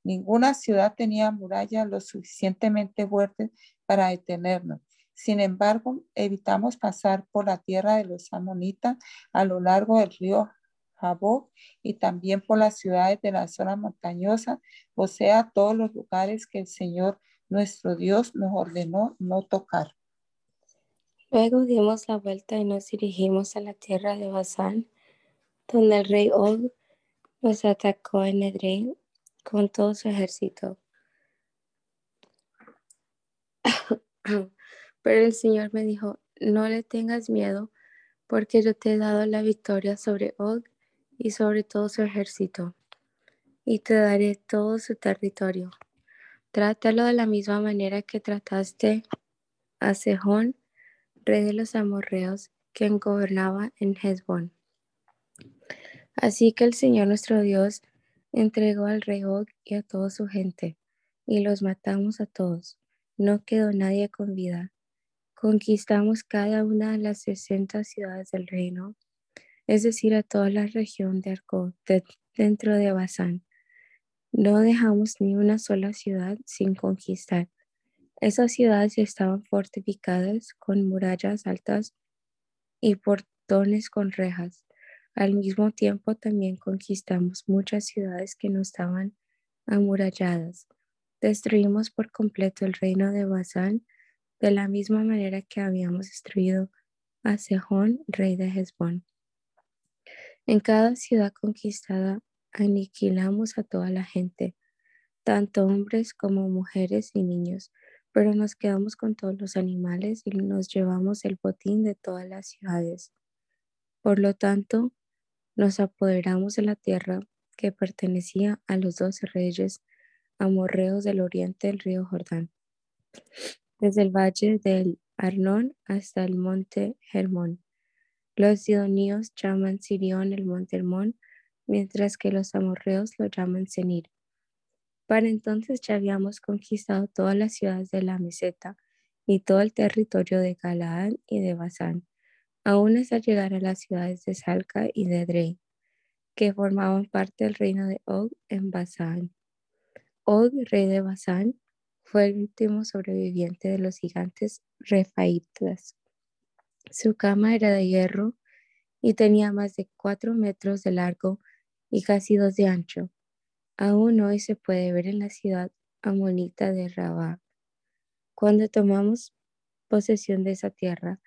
Ninguna ciudad tenía murallas lo suficientemente fuertes para detenernos. Sin embargo, evitamos pasar por la tierra de los amonitas a lo largo del río Jaboc y también por las ciudades de la zona montañosa, o sea, todos los lugares que el Señor nuestro Dios nos ordenó no tocar. Luego dimos la vuelta y nos dirigimos a la tierra de Basán, donde el rey Og nos atacó en Edrei con todo su ejército. Pero el Señor me dijo, no le tengas miedo, porque yo te he dado la victoria sobre Og y sobre todo su ejército, y te daré todo su territorio. Trátalo de la misma manera que trataste a Sejón, rey de los amorreos, quien gobernaba en Hezbón. Así que el Señor nuestro Dios entregó al rey Og y a toda su gente, y los matamos a todos. No quedó nadie con vida. Conquistamos cada una de las sesenta ciudades del reino, es decir, a toda la región de Arco, dentro de Basán no dejamos ni una sola ciudad sin conquistar. Esas ciudades estaban fortificadas con murallas altas y portones con rejas. Al mismo tiempo también conquistamos muchas ciudades que no estaban amuralladas. Destruimos por completo el reino de Basán de la misma manera que habíamos destruido a Sejón, rey de Hezbón. En cada ciudad conquistada aniquilamos a toda la gente, tanto hombres como mujeres y niños, pero nos quedamos con todos los animales y nos llevamos el botín de todas las ciudades. Por lo tanto, nos apoderamos de la tierra que pertenecía a los doce reyes amorreos del oriente del río Jordán, desde el valle del Arnón hasta el monte Hermón. Los sidoníos llaman Sirión el monte Hermón, mientras que los amorreos lo llaman Senir. Para entonces ya habíamos conquistado todas las ciudades de la meseta y todo el territorio de Galaad y de Basán, aún hasta llegar a las ciudades de Salca y de Edrei, que formaban parte del reino de Og en Basán. Og, rey de Basán, fue el último sobreviviente de los gigantes refaitas. Su cama era de hierro y tenía más de cuatro metros de largo y casi dos de ancho. Aún hoy se puede ver en la ciudad amonita de Rabá. Cuando tomamos posesión de esa tierra,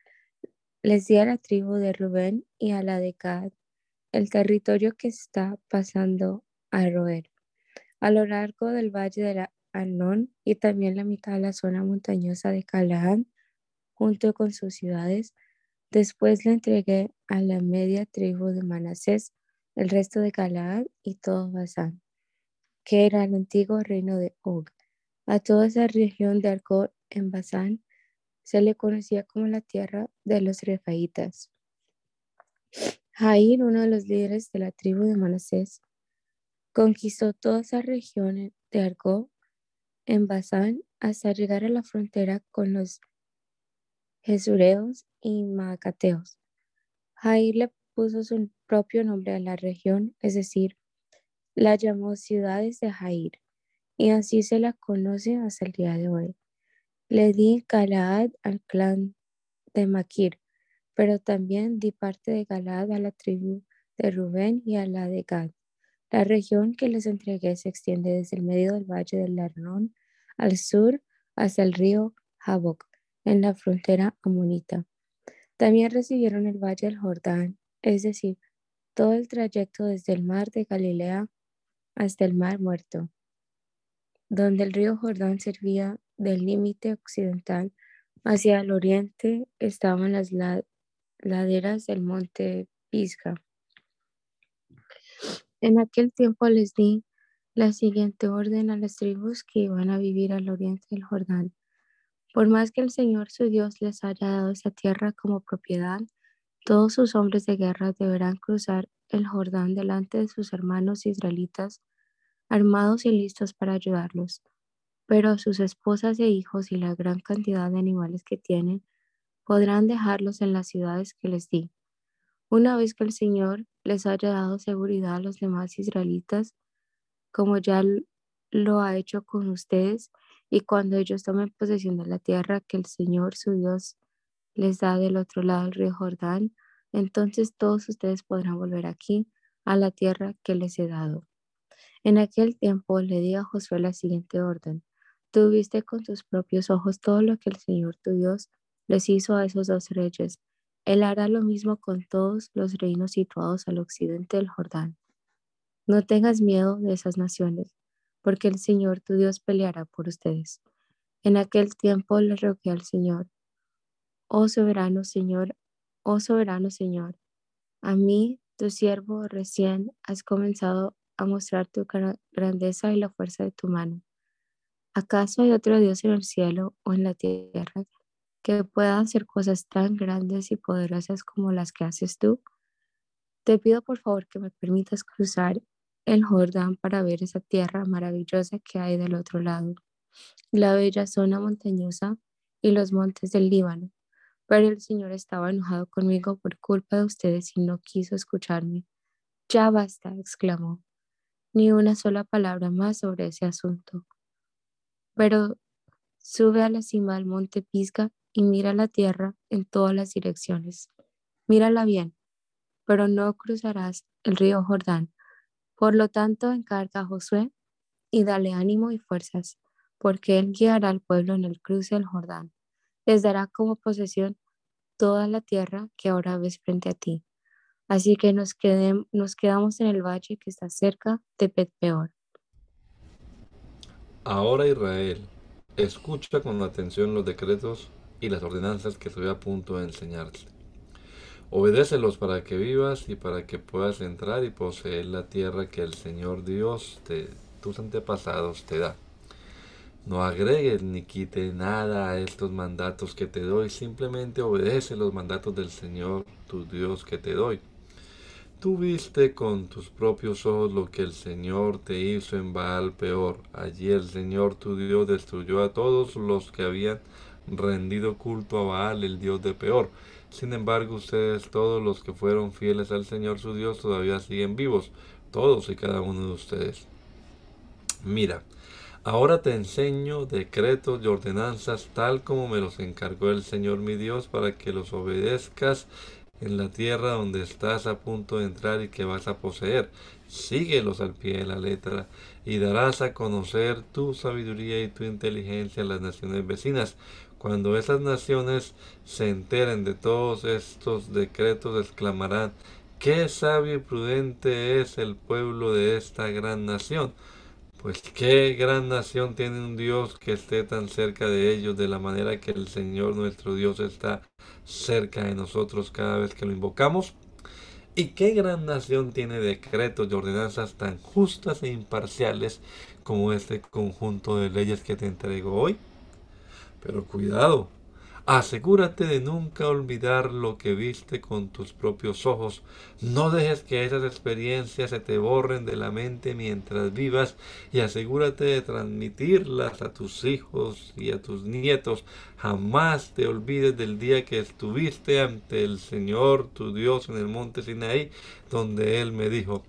les di a la tribu de Rubén y a la de Gad el territorio que está pasando a roer, a lo largo del valle de la Y también la mitad de la zona montañosa de Calaán, junto con sus ciudades. Después le entregué a la media tribu de Manasés el resto de Galaad y todo Basán, que era el antiguo reino de Og. A toda esa región de Arcor en Basán se le conocía como la tierra de los refaitas. Jair, uno de los líderes de la tribu de Manasés, conquistó toda esa región de Argo en Basán hasta llegar a la frontera con los Jesureos y Maacateos. Jair le puso su propio nombre a la región, es decir, la llamó ciudades de Jair, y así se la conoce hasta el día de hoy. Le di Galaad al clan de Maquir, pero también di parte de Galaad a la tribu de Rubén y a la de Gad. La región que les entregué se extiende desde el medio del valle del Arnón al sur hasta el río Jaboc, en la frontera amonita. También recibieron el valle del Jordán, es decir, todo el trayecto desde el mar de Galilea hasta el mar muerto, donde el río Jordán servía del límite occidental hacia el oriente estaban las laderas del monte Pisga. En aquel tiempo les di la siguiente orden a las tribus que iban a vivir al oriente del Jordán. Por más que el Señor su Dios les haya dado esa tierra como propiedad, todos sus hombres de guerra deberán cruzar el Jordán delante de sus hermanos israelitas, armados y listos para ayudarlos. Pero sus esposas e hijos y la gran cantidad de animales que tienen podrán dejarlos en las ciudades que les di. Una vez que el Señor les haya dado seguridad a los demás israelitas, como ya lo ha hecho con ustedes, y cuando ellos tomen posesión de la tierra que el Señor su Dios les da del otro lado del río Jordán, entonces todos ustedes podrán volver aquí a la tierra que les he dado. En aquel tiempo le di a Josué la siguiente orden. Tú viste con tus propios ojos todo lo que el Señor tu Dios les hizo a esos dos reyes. Él hará lo mismo con todos los reinos situados al occidente del Jordán. No tengas miedo de esas naciones, porque el Señor tu Dios peleará por ustedes. En aquel tiempo le rogué al Señor, oh soberano Señor, oh soberano Señor, a mí, tu siervo, recién has comenzado a mostrar tu grandeza y la fuerza de tu mano. ¿Acaso hay otro Dios en el cielo o en la tierra que pueda hacer cosas tan grandes y poderosas como las que haces tú? Te pido por favor que me permitas cruzar el Jordán para ver esa tierra maravillosa que hay del otro lado, la bella zona montañosa y los montes del Líbano. Pero el Señor estaba enojado conmigo por culpa de ustedes y no quiso escucharme. Ya basta, exclamó. Ni una sola palabra más sobre ese asunto. Pero sube a la cima del monte Pisga y mira la tierra en todas las direcciones. Mírala bien, pero no cruzarás el río Jordán por lo tanto, encarga a Josué y dale ánimo y fuerzas, porque él guiará al pueblo en el cruce del Jordán. Les dará como posesión toda la tierra que ahora ves frente a ti. Así que nos, nos quedamos en el valle que está cerca de Peor. Ahora Israel, escucha con atención los decretos y las ordenanzas que estoy a punto de enseñarte. Obedécelos para que vivas y para que puedas entrar y poseer la tierra que el Señor Dios de tus antepasados te da. No agregues ni quites nada a estos mandatos que te doy, simplemente obedece los mandatos del Señor tu Dios que te doy. Tú viste con tus propios ojos lo que el Señor te hizo en Baal peor. Allí el Señor tu Dios destruyó a todos los que habían rendido culto a Baal, el Dios de peor sin embargo, ustedes, todos los que fueron fieles al Señor su Dios, todavía siguen vivos, todos y cada uno de ustedes. Mira, ahora te enseño decretos y ordenanzas tal como me los encargó el Señor mi Dios para que los obedezcas en la tierra donde estás a punto de entrar y que vas a poseer. Síguelos al pie de la letra y darás a conocer tu sabiduría y tu inteligencia a las naciones vecinas cuando esas naciones se enteren de todos estos decretos, exclamarán, qué sabio y prudente es el pueblo de esta gran nación. Pues qué gran nación tiene un Dios que esté tan cerca de ellos, de la manera que el Señor nuestro Dios está cerca de nosotros cada vez que lo invocamos. ¿Y qué gran nación tiene decretos y ordenanzas tan justas e imparciales como este conjunto de leyes que te entrego hoy? Pero cuidado, asegúrate de nunca olvidar lo que viste con tus propios ojos. No dejes que esas experiencias se te borren de la mente mientras vivas y asegúrate de transmitirlas a tus hijos y a tus nietos. Jamás te olvides del día que estuviste ante el Señor tu Dios en el monte Sinaí, donde Él me dijo,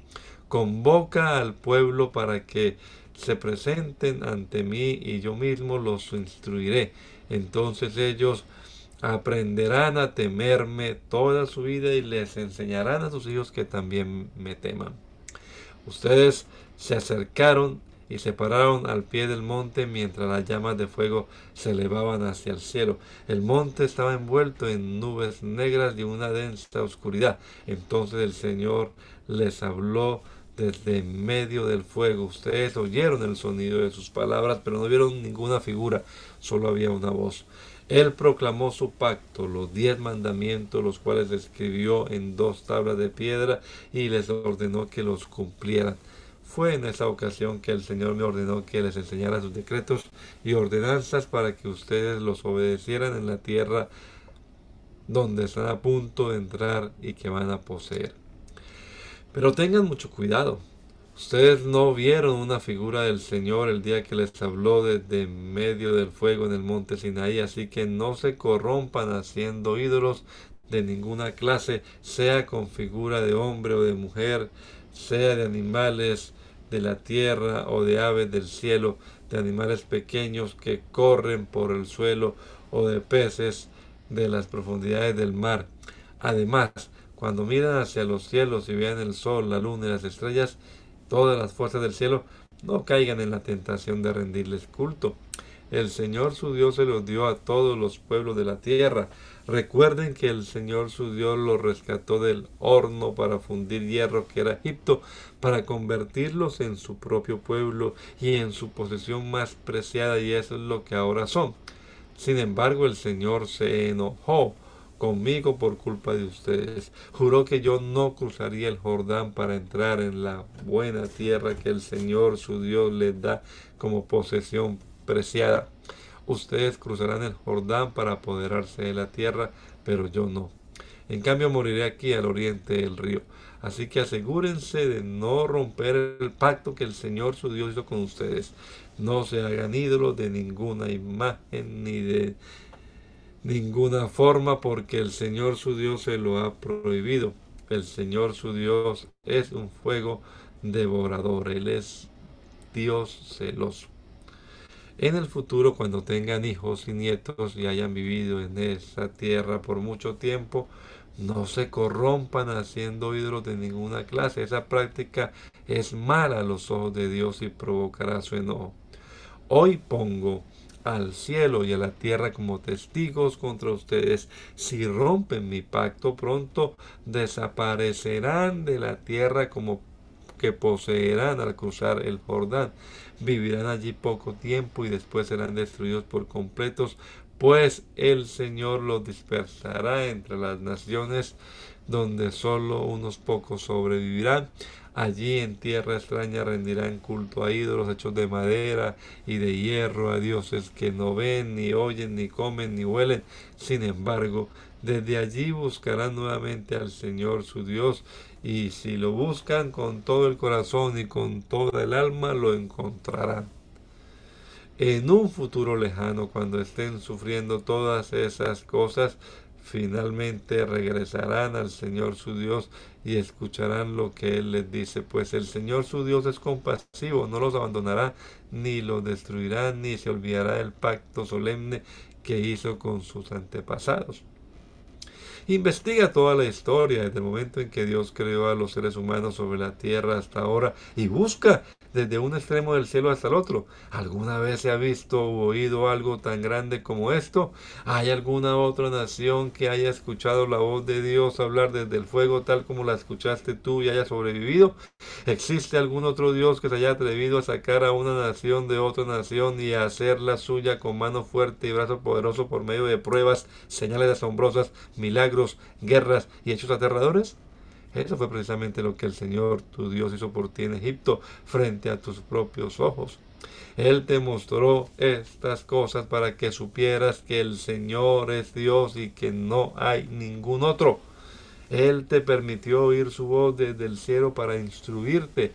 convoca al pueblo para que se presenten ante mí y yo mismo los instruiré. Entonces ellos aprenderán a temerme toda su vida y les enseñarán a sus hijos que también me teman. Ustedes se acercaron y se pararon al pie del monte mientras las llamas de fuego se elevaban hacia el cielo. El monte estaba envuelto en nubes negras y una densa oscuridad. Entonces el Señor les habló desde medio del fuego. Ustedes oyeron el sonido de sus palabras, pero no vieron ninguna figura, solo había una voz. Él proclamó su pacto, los diez mandamientos, los cuales escribió en dos tablas de piedra y les ordenó que los cumplieran. Fue en esa ocasión que el Señor me ordenó que les enseñara sus decretos y ordenanzas para que ustedes los obedecieran en la tierra donde están a punto de entrar y que van a poseer. Pero tengan mucho cuidado. Ustedes no vieron una figura del Señor el día que les habló desde medio del fuego en el monte Sinaí, así que no se corrompan haciendo ídolos de ninguna clase, sea con figura de hombre o de mujer, sea de animales de la tierra o de aves del cielo, de animales pequeños que corren por el suelo o de peces de las profundidades del mar. Además, cuando miran hacia los cielos y vean el sol, la luna y las estrellas, todas las fuerzas del cielo, no caigan en la tentación de rendirles culto. El Señor su Dios se los dio a todos los pueblos de la tierra. Recuerden que el Señor su Dios los rescató del horno para fundir hierro que era Egipto, para convertirlos en su propio pueblo y en su posesión más preciada, y eso es lo que ahora son. Sin embargo, el Señor se enojó conmigo por culpa de ustedes. Juró que yo no cruzaría el Jordán para entrar en la buena tierra que el Señor su Dios les da como posesión preciada. Ustedes cruzarán el Jordán para apoderarse de la tierra, pero yo no. En cambio moriré aquí al oriente del río. Así que asegúrense de no romper el pacto que el Señor su Dios hizo con ustedes. No se hagan ídolos de ninguna imagen ni de ninguna forma porque el Señor su Dios se lo ha prohibido. El Señor su Dios es un fuego devorador. Él es Dios celoso. En el futuro, cuando tengan hijos y nietos y hayan vivido en esa tierra por mucho tiempo, no se corrompan haciendo ídolos de ninguna clase. Esa práctica es mala a los ojos de Dios y provocará su enojo. Hoy pongo al cielo y a la tierra como testigos contra ustedes. Si rompen mi pacto, pronto desaparecerán de la tierra como que poseerán al cruzar el Jordán. Vivirán allí poco tiempo y después serán destruidos por completos, pues el Señor los dispersará entre las naciones donde solo unos pocos sobrevivirán. Allí en tierra extraña rendirán culto a ídolos hechos de madera y de hierro, a dioses que no ven, ni oyen, ni comen, ni huelen. Sin embargo, desde allí buscarán nuevamente al Señor su Dios y si lo buscan con todo el corazón y con toda el alma, lo encontrarán. En un futuro lejano, cuando estén sufriendo todas esas cosas, finalmente regresarán al Señor su Dios y escucharán lo que Él les dice, pues el Señor su Dios es compasivo, no los abandonará, ni los destruirá, ni se olvidará del pacto solemne que hizo con sus antepasados. Investiga toda la historia desde el momento en que Dios creó a los seres humanos sobre la tierra hasta ahora y busca desde un extremo del cielo hasta el otro. ¿Alguna vez se ha visto o oído algo tan grande como esto? ¿Hay alguna otra nación que haya escuchado la voz de Dios hablar desde el fuego tal como la escuchaste tú y haya sobrevivido? ¿Existe algún otro Dios que se haya atrevido a sacar a una nación de otra nación y a hacerla suya con mano fuerte y brazo poderoso por medio de pruebas, señales asombrosas, milagros, guerras y hechos aterradores? Eso fue precisamente lo que el Señor tu Dios hizo por ti en Egipto frente a tus propios ojos. Él te mostró estas cosas para que supieras que el Señor es Dios y que no hay ningún otro. Él te permitió oír su voz desde el cielo para instruirte.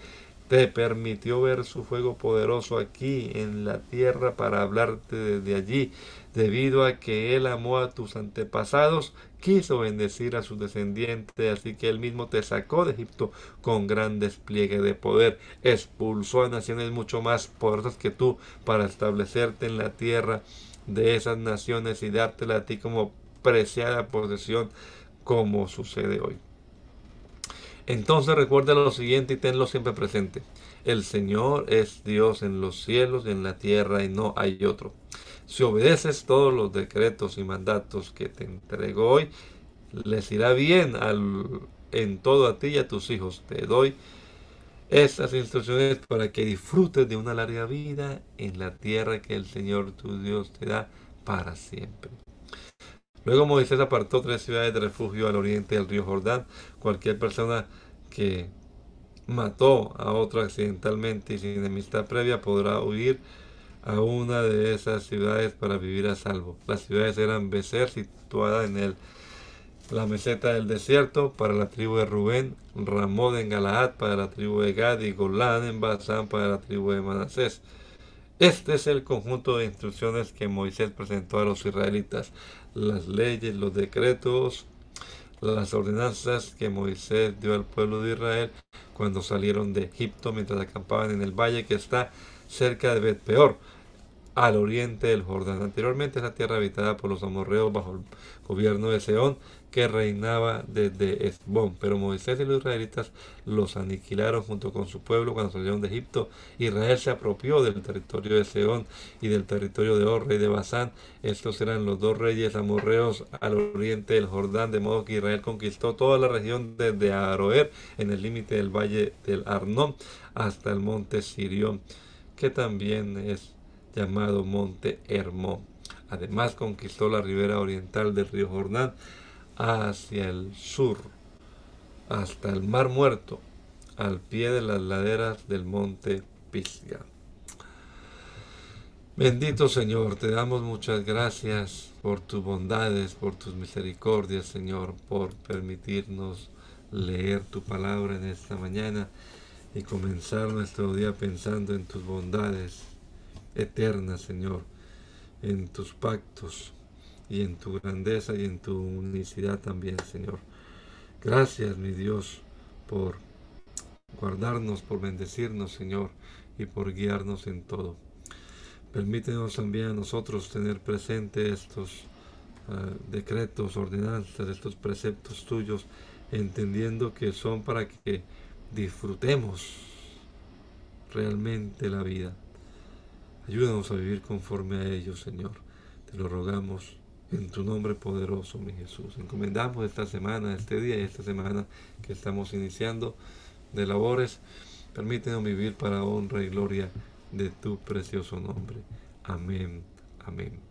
Te permitió ver su fuego poderoso aquí en la tierra para hablarte desde allí. Debido a que Él amó a tus antepasados, quiso bendecir a sus descendientes, así que Él mismo te sacó de Egipto con gran despliegue de poder. Expulsó a naciones mucho más poderosas que tú para establecerte en la tierra de esas naciones y dártela a ti como preciada posesión, como sucede hoy. Entonces recuerda lo siguiente y tenlo siempre presente. El Señor es Dios en los cielos y en la tierra y no hay otro. Si obedeces todos los decretos y mandatos que te entrego hoy, les irá bien en todo a ti y a tus hijos. Te doy estas instrucciones para que disfrutes de una larga vida en la tierra que el Señor tu Dios te da para siempre. Luego Moisés apartó tres ciudades de refugio al oriente del río Jordán. Cualquier persona que mató a otro accidentalmente y sin enemistad previa podrá huir a una de esas ciudades para vivir a salvo. Las ciudades eran Becer, situada en el, la meseta del desierto, para la tribu de Rubén, Ramón en Galaad, para la tribu de Gad, y Golán en Basán, para la tribu de Manasés. Este es el conjunto de instrucciones que Moisés presentó a los israelitas, las leyes, los decretos, las ordenanzas que Moisés dio al pueblo de Israel cuando salieron de Egipto mientras acampaban en el valle que está cerca de Bet Peor al oriente del Jordán. Anteriormente esa tierra habitada por los amorreos bajo el gobierno de Seón, que reinaba desde Esbón. Pero Moisés y los israelitas los aniquilaron junto con su pueblo cuando salieron de Egipto. Israel se apropió del territorio de Seón y del territorio de Or, rey de Basán. Estos eran los dos reyes amorreos al oriente del Jordán, de modo que Israel conquistó toda la región desde Aroer, en el límite del valle del Arnón, hasta el monte Sirión, que también es llamado Monte Hermón. Además conquistó la ribera oriental del río Jordán hacia el sur, hasta el Mar Muerto, al pie de las laderas del Monte Pisga. Bendito Señor, te damos muchas gracias por tus bondades, por tus misericordias, Señor, por permitirnos leer tu palabra en esta mañana y comenzar nuestro día pensando en tus bondades, eterna, Señor, en tus pactos y en tu grandeza y en tu unicidad también, Señor. Gracias, mi Dios, por guardarnos, por bendecirnos, Señor, y por guiarnos en todo. Permítenos también a nosotros tener presente estos ah, decretos, ordenanzas, estos preceptos tuyos, entendiendo que son para que disfrutemos realmente la vida. Ayúdanos a vivir conforme a ellos, Señor. Te lo rogamos en tu nombre poderoso, mi Jesús. Encomendamos esta semana, este día y esta semana que estamos iniciando de labores. Permítenos vivir para honra y gloria de tu precioso nombre. Amén. Amén.